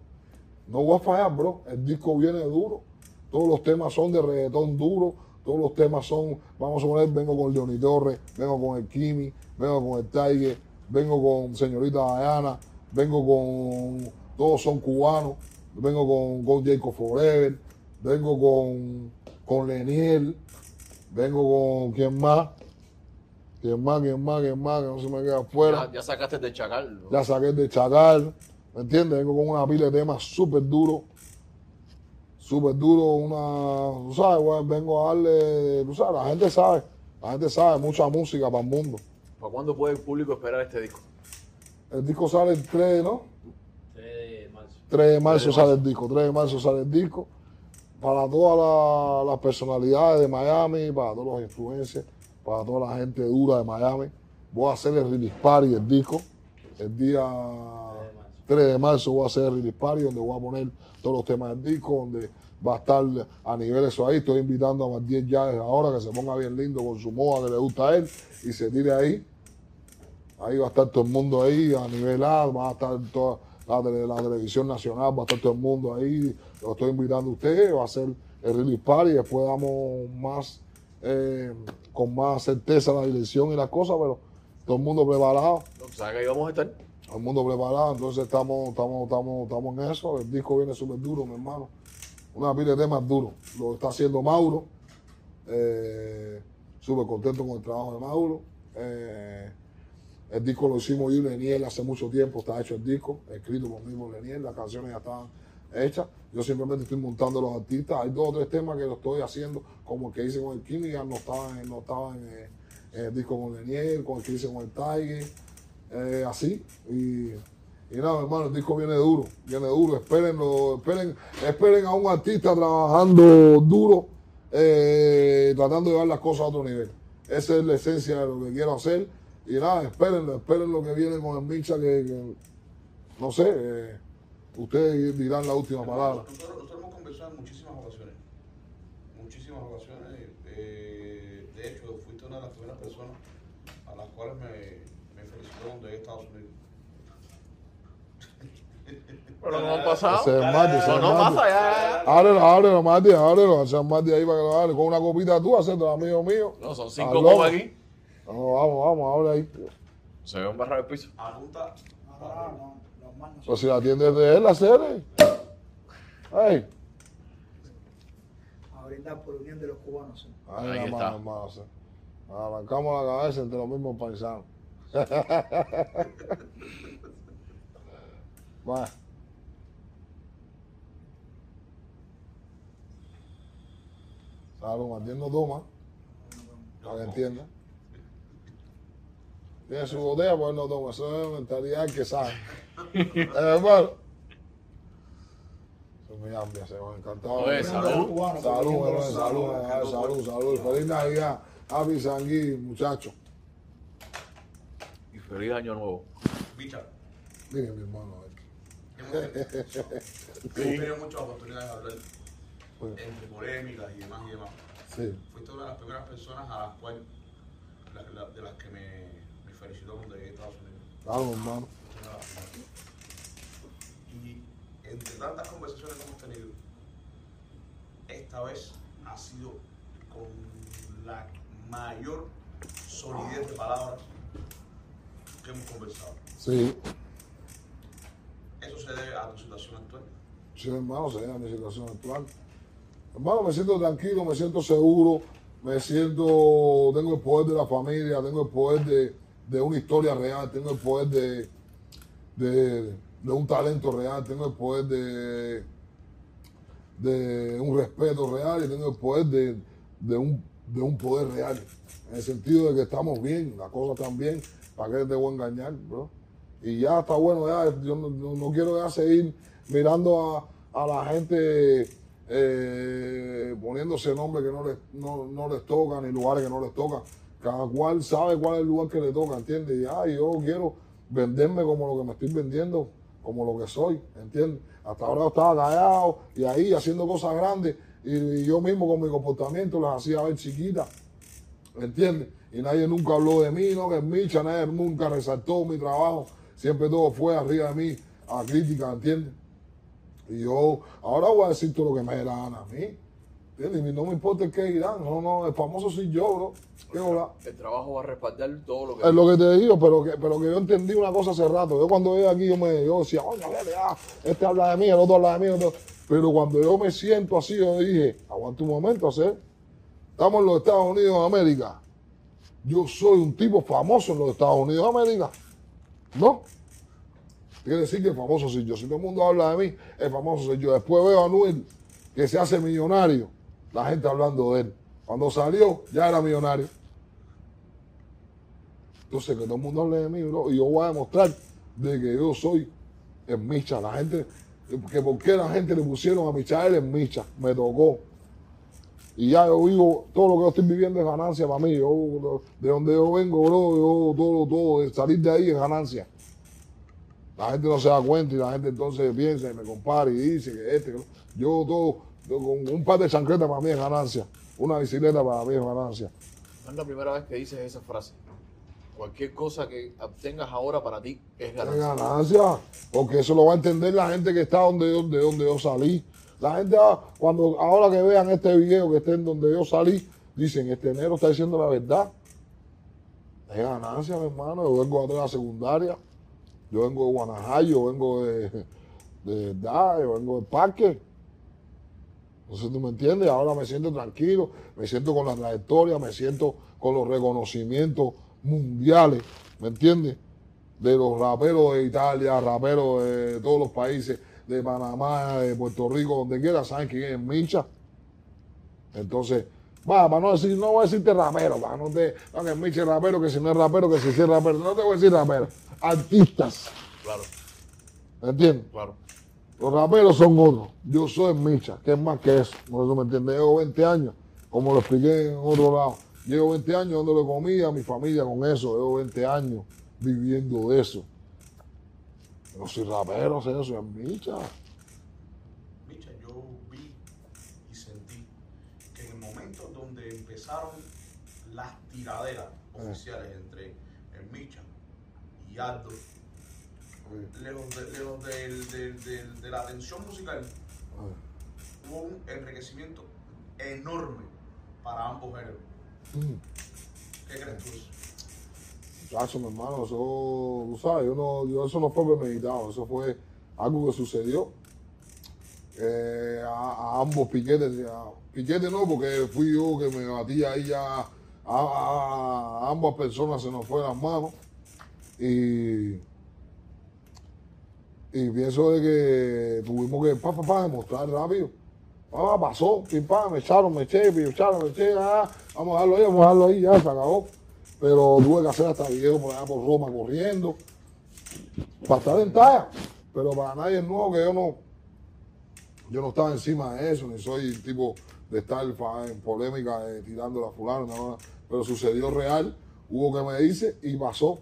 No voy a fallar, bro. El disco viene duro. Todos los temas son de reggaetón duro. Todos los temas son, vamos a poner, vengo con Leoni Torres, vengo con el Kimi, vengo con el Tiger, vengo con señorita Diana, vengo con, todos son cubanos, vengo con, con Jacob Forever, vengo con, con Leniel, vengo con, ¿quién más? ¿Quién más? ¿Quién más? ¿Quién más? Que no se me queda afuera. Ya, ya sacaste de Chacal. ¿no? Ya saqué de Chacal, ¿me entiendes? Vengo con una pila de temas súper duros, súper duro, una, tú sabes, güey, vengo a darle, tú sabes, la gente sabe, la gente sabe, mucha música para el mundo. ¿Para cuándo puede el público esperar este disco? El disco sale el 3, ¿no? 3 de marzo. 3 de marzo de sale el disco, 3 de marzo sale el disco. Para todas la- las personalidades de Miami, para todos los influencers, para toda la gente dura de Miami, voy a hacer el release party del disco. El día 3 de marzo voy a hacer el release party donde voy a poner todos los temas del disco, donde va a estar a nivel eso ahí. Estoy invitando a Martín ya desde ahora que se ponga bien lindo con su moda que le gusta a él y se tire ahí. Ahí va a estar todo el mundo ahí a nivel A, va a estar toda la, tele- la televisión nacional, va a estar todo el mundo ahí. Lo estoy invitando a ustedes, va a ser el release party después damos más, eh, con más certeza la dirección y las cosas, pero todo el mundo preparado, ¿No? ¿Sabes que ahí vamos a estar? todo el mundo preparado, entonces estamos, estamos, estamos, estamos en eso. El disco viene súper duro, mi hermano. Una pila de temas duros. Lo está haciendo Mauro. Eh, súper contento con el trabajo de Mauro. Eh, el disco lo hicimos yo y Leniel hace mucho tiempo, está hecho el disco, escrito conmigo Leniel, las canciones ya estaban hechas. Yo simplemente estoy montando los artistas. Hay dos o tres temas que lo estoy haciendo, como el que hice con el Kimi, ya no estaban, no estaban en, en el disco con Leniel, con el que hice con el Tiger, eh, así. Y, y nada, hermano, el disco viene duro, viene duro. Espérenlo, esperen, esperen a un artista trabajando duro, eh, tratando de llevar las cosas a otro nivel. Esa es la esencia de lo que quiero hacer. Y nada, espérenlo, esperen lo que viene con el Micha, que, que no sé, eh, ustedes dirán la última palabra. Nosotros, nosotros hemos conversado en muchísimas ocasiones. Muchísimas ocasiones. eh, de hecho, fuiste una de las primeras personas a las cuales me, me felicitó cuando llegué a Estados Unidos. Pero no han pasado. Marty, ese No, es no Marty. pasa ya. Ábrelo, ábrelo, Marty, ábrelo, es Marty ahí para que lo abre. Con una copita tú, hacerte amigo mío. No, son cinco copas aquí. Vamos, vamos, vamos, habla ahí. Se ve un barra del piso. Apunta. No, no, no, más Pues si la atiende de él, la serie. Ay, A brindar por unión de los cubanos. sí. ay, Ahí la está. sí. Arrancamos la cabeza entre los mismos paisanos. *laughs* Va. Salud, no toma, para que entienda. Tiene su botella, pues él no toma. Eso es mentalidad que sabe. *laughs* Eh, hermano. Eso me llama, se me encantado. Oye, salud. Salud, salud, eh, salud, salud. Feliz Navidad. Happy Sangui, muchachos. Y feliz año nuevo. Bicha, Miren, mi hermano. eh. hemos tenido *laughs* muchas oportunidades de hablar Pues, entre polémicas y demás y demás. Sí, Fuiste una de las primeras personas a las cuales, la- la- de las que me, me felicitó cuando llegué a Estados Unidos. claro, hermano. Y entre tantas conversaciones que hemos tenido, esta vez ha sido con la mayor solidez de palabras que hemos conversado. Sí, Eso se debe a tu situación actual. sí, hermano, se mi situación actual. Hermano, me siento tranquilo, me siento seguro, me siento, tengo el poder de la familia, tengo el poder de, de una historia real, tengo el poder de, de, de un talento real, tengo el poder de, de un respeto real y tengo el poder de, de un, de un poder real. En el sentido de que estamos bien, las cosas están bien, ¿para qué te voy a engañar, bro? Y ya está bueno, ya, yo no, no- quiero seguir mirando a, a la gente eh, poniéndose nombres que no les, no, no les tocan ni lugares que no les tocan. Cada cual sabe cuál es el lugar que le toca, ¿entiendes? Y ya, yo quiero venderme como lo que me estoy vendiendo, como lo que soy, ¿entiendes? Hasta ahora estaba callado y ahí haciendo cosas grandes y, y yo mismo con mi comportamiento las hacía ver chiquitas. ¿entiendes? Y nadie nunca habló de mí, ¿no? Que es Micha, nadie nunca resaltó mi trabajo, siempre todo fue arriba de mí, a crítica, ¿entiendes? Y yo ahora voy a decir todo lo que me dé la gana a mí, no me importa el que dirán, no, no, el famoso soy yo, bro. ¿Qué? El trabajo va a respaldar todo lo que. Es lo que te digo, pero que, pero que yo entendí una cosa hace rato. Yo cuando llegué aquí, yo me yo decía, oye, ya, este habla de mí, el otro habla de mí. otro". Pero cuando yo me siento así, yo dije, aguanta un momento, hacer. Estamos en los Estados Unidos de América. Yo soy un tipo famoso en los Estados Unidos de América. ¿No? Quiere decir que el famoso soy yo. Si todo el mundo habla de mí, el famoso soy yo. Después veo a Anuel, que se hace millonario. La gente hablando de él. Cuando salió, ya era millonario. Entonces, que todo el mundo hable de mí, bro, y yo voy a demostrar de que yo soy el Micha. La gente, que por qué la gente le pusieron a Michael en Micha, me tocó. Y ya yo vivo, todo lo que yo estoy viviendo es ganancia para mí. Yo, de donde yo vengo, bro, yo todo, todo, salir de ahí es ganancia. La gente no se da cuenta y la gente entonces piensa y me compara y dice que este, que yo todo, con un par de chancletas para mí es ganancia. Una bicicleta para mí es ganancia. No es la primera vez que dices esa frase. Cualquier cosa que obtengas ahora para ti es Es ganancia. ganancia, porque eso lo va a entender la gente que está donde yo, de donde yo salí. La gente cuando ahora que vean este video que estén donde yo salí, dicen, este enero está diciendo la verdad. Es ganancia, mi hermano. Yo vengo de la secundaria, yo vengo de Guanajuato, yo vengo de, de verdad, yo vengo del parque. Entonces tú me entiendes, ahora me siento tranquilo, me siento con la trayectoria, me siento con los reconocimientos mundiales, ¿me entiendes? de los raperos de Italia, raperos de todos los países, de Panamá, de Puerto Rico, donde quiera, saben quién es Micha. Entonces, va, para no decir, no voy a decirte rapero, para no te, no que Micha es rapero, que si no es rapero, que si sí es rapero, no te voy a decir rapero, artistas, Claro, ¿me entiendes? claro. Los raperos son otros, yo soy Micha, que es más que eso, no eso me entiendes, llevo 20 años, como lo expliqué en otro lado, llevo 20 años dándole comida a mi familia con eso, llevo 20 años viviendo de eso. No soy rapero, soy eso, es Micha. Micha, yo vi y sentí que en el momento donde empezaron las tiraderas oficiales entre el Micha y Aldo, lejos de, lejos la tensión musical, hubo un enriquecimiento enorme para ambos géneros. Mm. ¿Qué crees tú? eso? Mi hermano, eso, tú sabes, yo no, yo, eso no fue premeditado, eso fue algo que sucedió. Eh, a, a ambos piquetes, a- piquete no, porque fui yo que me batí ahí ya, a, a- a ambas personas se nos fue las manos. Y, y pienso de que tuvimos que, pa, demostrar rápido. Pasó, pim, me echaron, me eché, me echaron, me eché, ah, vamos a dejarlo ahí, vamos a dejarlo ahí, ya se acabó. Pero tuve que hacer hasta video por allá por Roma corriendo, para estar en talla. Pero para nadie es nuevo que yo no, yo no estaba encima de eso, ni soy tipo de estar en polémica eh, tirando a fulano, no, pero sucedió real, hubo que me dice y pasó,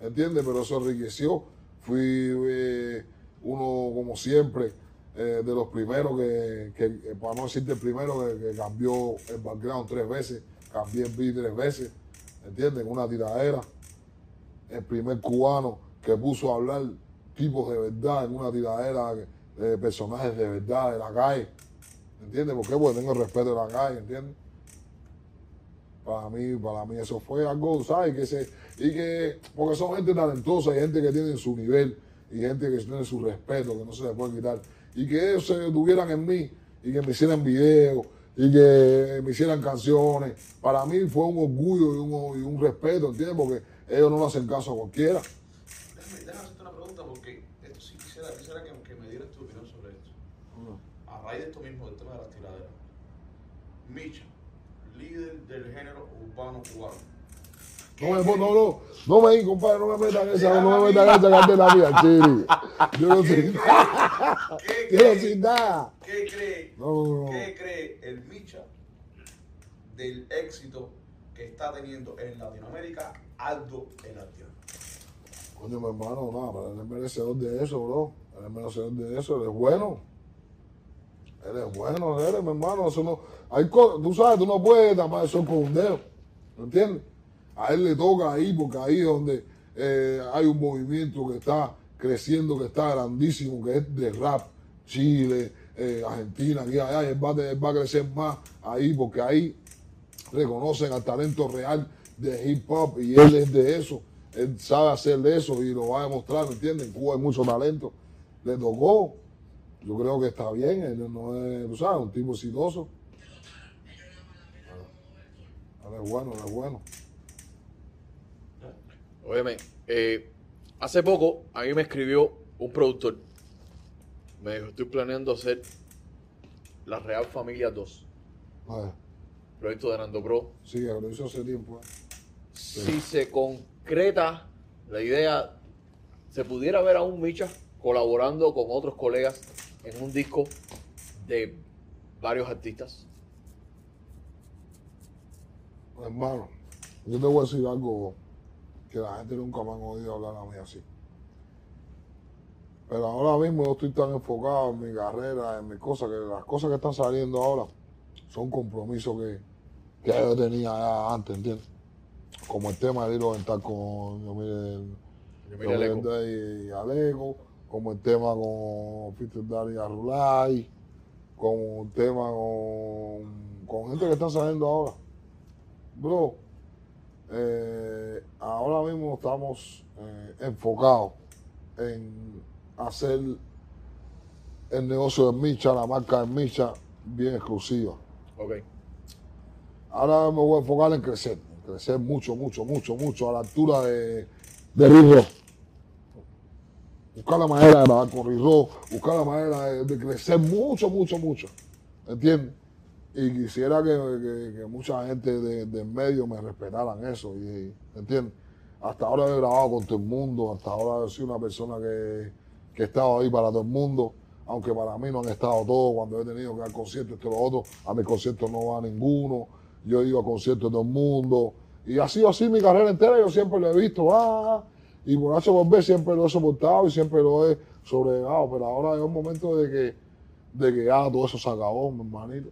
¿entiendes? Pero eso enriqueció. Fui eh, uno, como siempre, eh, de los primeros que, eh, para no decirte el primero, que, cambió el background tres veces, cambié el beat tres veces, ¿entiendes? En una tiradera. El primer cubano que puso a hablar tipos de verdad en una tiradera, personajes de verdad de la calle. ¿Entiendes? ¿Por qué? Porque tengo respeto de la calle, ¿entiendes? Para mí, para mí eso fue algo, ¿sabes? Que se, y que, porque son gente talentosa y gente que tiene su nivel y gente que tiene su respeto, que no se le puede quitar. Y que ellos se tuvieran en mí y que me hicieran videos y que me hicieran canciones. Para mí fue un orgullo y un, y un respeto, ¿entiendes? Porque ellos no le hacen caso a cualquiera. Déjame, déjame hacerte una pregunta porque esto sí quisiera, quisiera que, que me dieras tu opinión sobre esto. A raíz de esto mismo, del tema de las tiraderas. Micha, líder del género urbano cubano. No me, no, no, no me di, compadre, no me metan esa, no me metan esa candela mía, chiri. Yo no sé. ¿Qué Yo no cree, sé nada. ¿Qué cree, No, no, no. qué cree el Micha del éxito que está teniendo en Latinoamérica Aldo el Haitiano? Coño, mi hermano, nada, pero él es merecedor de eso, bro. Él es merecedor de eso, él es bueno. Él es bueno, él es, mi hermano. Eso no, hay cosas, tú sabes, tú no puedes tapar el sol con un dedo. ¿Me entiendes? A él le toca ahí, porque ahí es donde eh, hay un movimiento que está creciendo, que está grandísimo, que es de rap. Chile, eh, Argentina, aquí allá, él va, a- crecer más ahí, porque ahí reconocen al talento real de hip hop y él es de eso. Él sabe hacer de eso y lo va a demostrar, ¿me entiendes? En Cuba hay mucho talento. Le tocó. Yo creo que está bien. Él no es, sabes, un tipo exitoso. Él es bueno, él es bueno. Óyeme, eh, hace poco a mí me escribió un productor. Me dijo, estoy planeando hacer La Real Familia 2, A ver, proyecto de Nando Pro. sí, lo hizo hace tiempo. ¿eh? Si se concreta la idea, se pudiera ver a un Micha colaborando con otros colegas en un disco de varios artistas. Hermano, yo te voy a decir algo que la gente nunca me han oído hablar a mí así. Pero ahora mismo yo estoy tan enfocado en mi carrera, en mis cosas, que las cosas que están saliendo ahora son compromisos que, que yo tenía antes, ¿entiendes? Como el tema de ir a estar con yo mire, Yo mira el eco. y Aleco, como el tema con Peter y Arulay, como el tema con, con gente que está saliendo ahora. Bro, eh, ahora mismo estamos eh, enfocados en hacer el negocio de Micha, la marca de Micha, bien exclusiva. Ok. Ahora me voy a enfocar en crecer, en crecer mucho, mucho, mucho, mucho, a la altura de, de. Buscar la manera de grabar con Rirro, buscar la manera de, de crecer mucho, mucho, mucho. ¿Entiendes? Y quisiera que, que- mucha gente de- del medio me respetaran eso. Y, ¿Entiendes? Hasta ahora he grabado con todo el mundo, hasta ahora he sido una persona que, que he estado ahí para todo el mundo, aunque para mí no han estado todos cuando he tenido que dar conciertos, esto lo otro, a mis conciertos no va ninguno, yo he ido a conciertos de todo el mundo, y ha sido así mi carrera entera, yo siempre lo he visto, ah, y por H por B siempre lo he soportado y siempre lo he sobrellevado, pero ahora es un momento de que, de que ya todo eso se acabó, mi hermanito.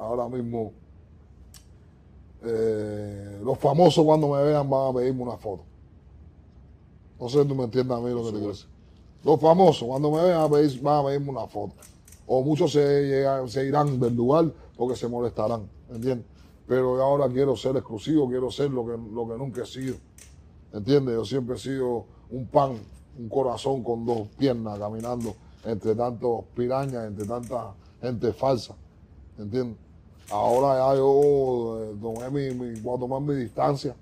Ahora mismo, eh, los famosos cuando me vean van a pedirme una foto. No sé si tú me entiendes a mí lo que te quiero decir. Los famosos cuando me vean pedir- van a pedirme una foto. O muchos se, llegan- se irán del lugar porque se molestarán, ¿entiendes? Pero yo ahora quiero ser exclusivo, quiero ser lo que, lo que nunca he sido. ¿entiendes? Yo siempre he sido un pan, un corazón con dos piernas caminando entre tantos pirañas, entre tanta gente falsa, ¿entiendes? Ahora ya yo eh, tomé mi, mi- voy a tomar mi distancia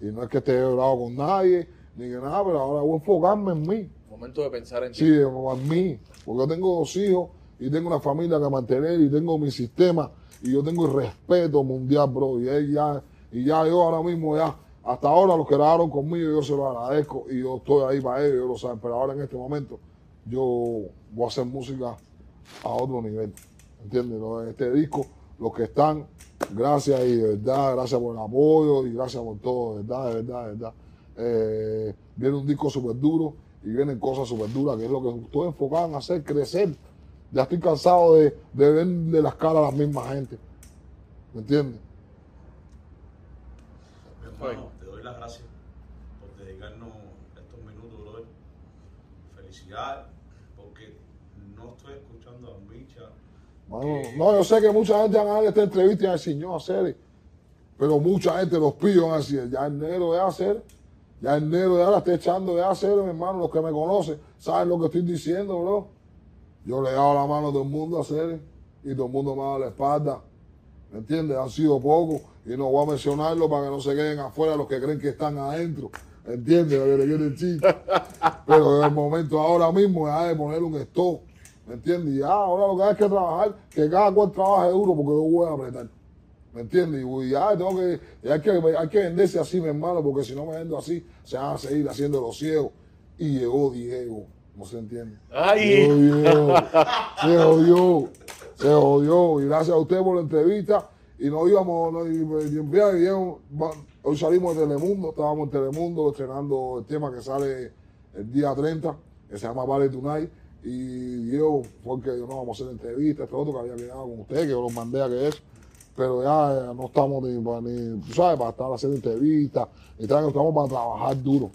y no es que esté bravo con nadie ni que nada, pero ahora voy a enfocarme en mí. Momento de pensar en ti. Sí, en mí, porque yo tengo dos hijos y tengo una familia que mantener y tengo mi sistema y yo tengo el respeto mundial, bro. Y, él ya, y ya yo ahora mismo ya, hasta ahora los que grabaron conmigo yo se lo agradezco y yo estoy ahí para ellos, ellos lo saben, pero ahora en este momento yo voy a hacer música a otro nivel, ¿entiendes? Este disco, los que están, gracias y de verdad, gracias por el apoyo y gracias por todo, de verdad, de verdad, de verdad. Eh, viene un disco súper duro y vienen cosas súper duras, que es lo que estoy enfocado en hacer crecer. Ya estoy cansado de, de ver de las caras a la misma gente. ¿Me entiendes? Mi hermano, te doy las gracias por dedicarnos estos minutos, brother. Felicidades, porque no estoy escuchando a Micha. No, yo sé que mucha gente van a ver esta entrevista y van a decir, hacer, pero mucha gente los pide van a decir, ya el negro de hacer, ya el negro de ahora está echando de hacer, mi hermano, los que me conocen, saben lo que estoy diciendo, bro. Yo le he dado la mano a todo el mundo a hacer y todo el mundo me ha dado la espalda. ¿Me entiendes? Han sido pocos y no voy a mencionarlo para que no se queden afuera los que creen que están adentro. ¿Entiendes? *laughs* Pero en el momento ahora mismo es de poner un stop. ¿Me entiendes? Y ya, ahora lo que hay que trabajar, que cada cual trabaje duro porque yo voy a apretar. ¿Me entiendes? Y ya tengo que, hay que, hay que venderse así, mi hermano, porque si no me vendo así, se van a seguir haciendo los ciegos. Y llegó Diego, no se entiende. Ay. Se jodió, se jodió, se jodió. Y gracias a usted por la entrevista. Y nos íbamos, no, y, hoy salimos de Telemundo, estábamos en Telemundo estrenando el tema que sale el día 30, que se llama Vale Tonight. Y Diego fue el que yo no vamos a hacer la entrevista, este otro que había quedado con usted, que yo los mandé a que eso. Pero ya no estamos ni, ni, tú sabes, para estar haciendo entrevistas, y tal, estamos para trabajar duro.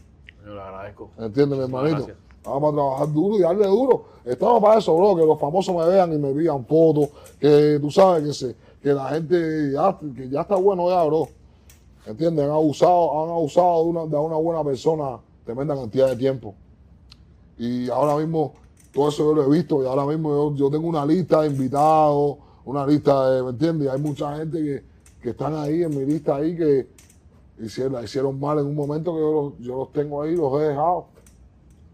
Yo le agradezco. ¿Entiendes, mi hermanito? Gracias. Vamos a trabajar duro y darle duro. Estamos para eso, bro, que los famosos me vean y me pidan fotos, que tú sabes que se, que la gente ya, que ya está bueno ya, bro. ¿Entiendes? Han abusado, han abusado de una, de una buena persona tremenda cantidad de tiempo. Y ahora mismo, todo eso yo lo he visto, y ahora mismo yo, tengo una lista de invitados, una lista de, ¿me entiendes? Y hay mucha gente que, que están ahí en mi lista ahí que hicieron, hicieron mal en un momento que yo los, yo los tengo ahí, los he dejado.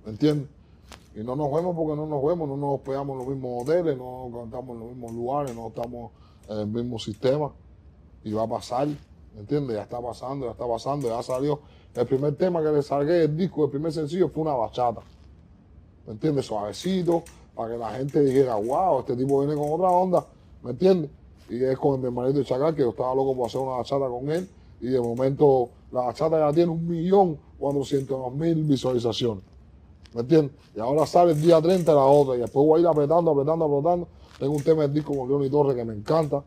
¿Me entiendes? Y no nos vemos porque no nos vemos, no nos hospedamos en los mismos hoteles, no cantamos en los mismos lugares, no estamos en el mismo sistema. Y va a pasar, ¿me entiendes? Ya está pasando, ya está pasando, ya salió. El primer tema que le salgué del disco, el primer sencillo fue una bachata. ¿Me entiendes? Suavecito, para que la gente dijera, wow, este tipo viene con otra onda, ¿me entiendes? Y es con mi hermanito Chacal, que yo estaba loco por hacer una bachata con él, y de momento la bachata ya tiene un millón cuatrocientos mil visualizaciones. ¿Me entiendes? Y ahora sale el día 30 la otra, y después voy a ir apretando, apretando, apretando. Tengo un tema del disco con Leoni Torres que me encanta.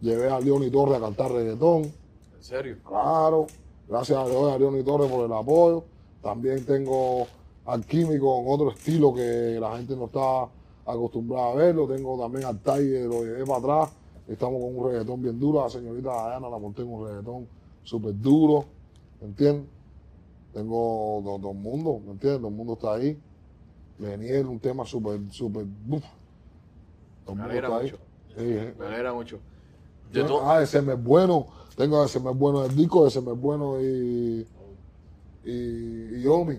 Llevé a Leoni Torres a cantar reggaetón. ¿En serio? Claro, gracias a a Leoni Torres por el apoyo. También tengo al Químico en otro estilo que la gente no está acostumbrada a verlo. Tengo también al Tiger, lo llevé para atrás. Estamos con un reggaetón bien duro. La señorita Diana la monté en un reggaetón súper duro. ¿Me entiendes? Tengo todo, todo el mundo, ¿me entiendes? Todo el mundo está ahí. Leniel, un tema súper, súper. Me alegra está ahí. mucho. Sí, Me alegra mucho. Yo- ah, ese me es bueno. Tengo ese me es bueno del disco, ese me es bueno y, y, y Yomi.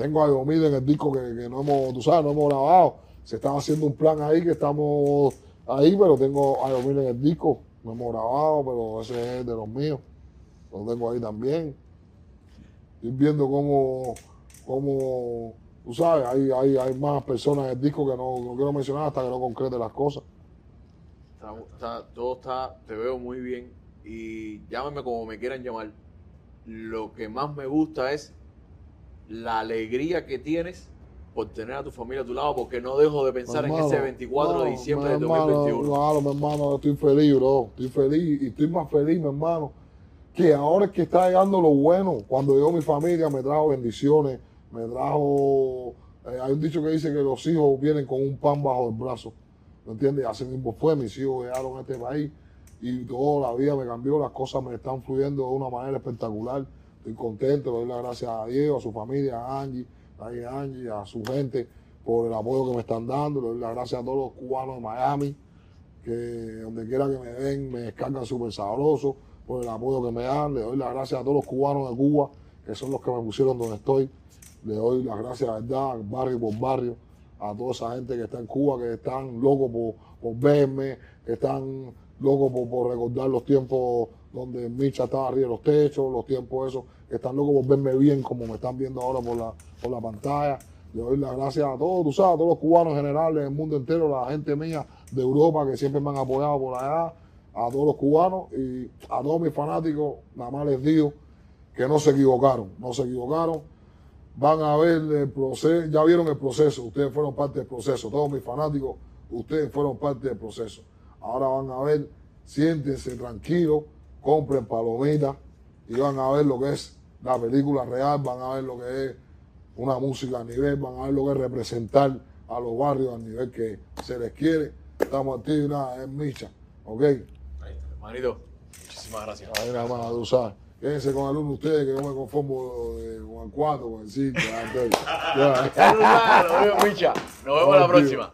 Tengo a Yomi en el disco que, que no hemos, tú sabes, no hemos grabado. Se está haciendo un plan ahí que estamos ahí, pero tengo a Yomi en el disco. No hemos grabado, pero ese es de los míos. Lo tengo ahí también. Estoy viendo cómo, cómo tú sabes, hay, hay, hay más personas en el disco que no, quiero mencionar hasta que no concrete las cosas. Está- todo está, te veo muy bien y llámame como me quieran llamar. Lo que más me gusta es la alegría que tienes por tener a tu familia a tu lado, porque no dejo de pensar en ese 24 de diciembre hermano, 2021. Claro, mi hermano, estoy feliz, bro. Estoy feliz y estoy más feliz, mi hermano, que ahora es que está llegando lo bueno. Cuando llegó mi familia me trajo bendiciones, me trajo... eh, hay un dicho que dice que los hijos vienen con un pan bajo el brazo. ¿Me entiendes? Así mismo fue, mis hijos llegaron a este país y toda la vida me cambió, las cosas me están fluyendo de una manera espectacular. Estoy contento, le doy las gracias a Diego, a su familia, a Angie, a Angie, a su gente por el apoyo que me están dando, le doy las gracias a todos los cubanos de Miami, que donde quiera que me ven me descargan súper sabroso por el apoyo que me dan, le doy las gracias a todos los cubanos de Cuba, que son los que me pusieron donde estoy, le doy las gracias, ¿verdad? Barrio por barrio, a toda esa gente que está en Cuba, que están locos por, por verme, que están locos por, por recordar los tiempos donde Micha estaba arriba de los techos, los tiempos esos, están locos por verme bien como me están viendo ahora por la, por la pantalla. Le doy las gracias a todos, tú sabes, a todos los cubanos en general, del mundo entero, la gente mía de Europa que siempre me han apoyado por allá, a todos los cubanos y a todos mis fanáticos, nada más les digo que no se equivocaron, no se equivocaron. Van a ver el proceso, ya vieron el proceso, ustedes fueron parte del proceso, todos mis fanáticos, ustedes fueron parte del proceso. Ahora van a ver, siéntense tranquilos, compren palomitas y van a ver lo que es la película real, van a ver lo que es una música a nivel, van a ver lo que es representar a los barrios al nivel que se les quiere. Estamos activos nada, es Micha, ¿ok? Ahí hermanito, muchísimas gracias. Ahí nada más. Quédense con el uno ustedes, que yo me conformo de, con el 4, con el 5. *laughs* Nos vemos la próxima.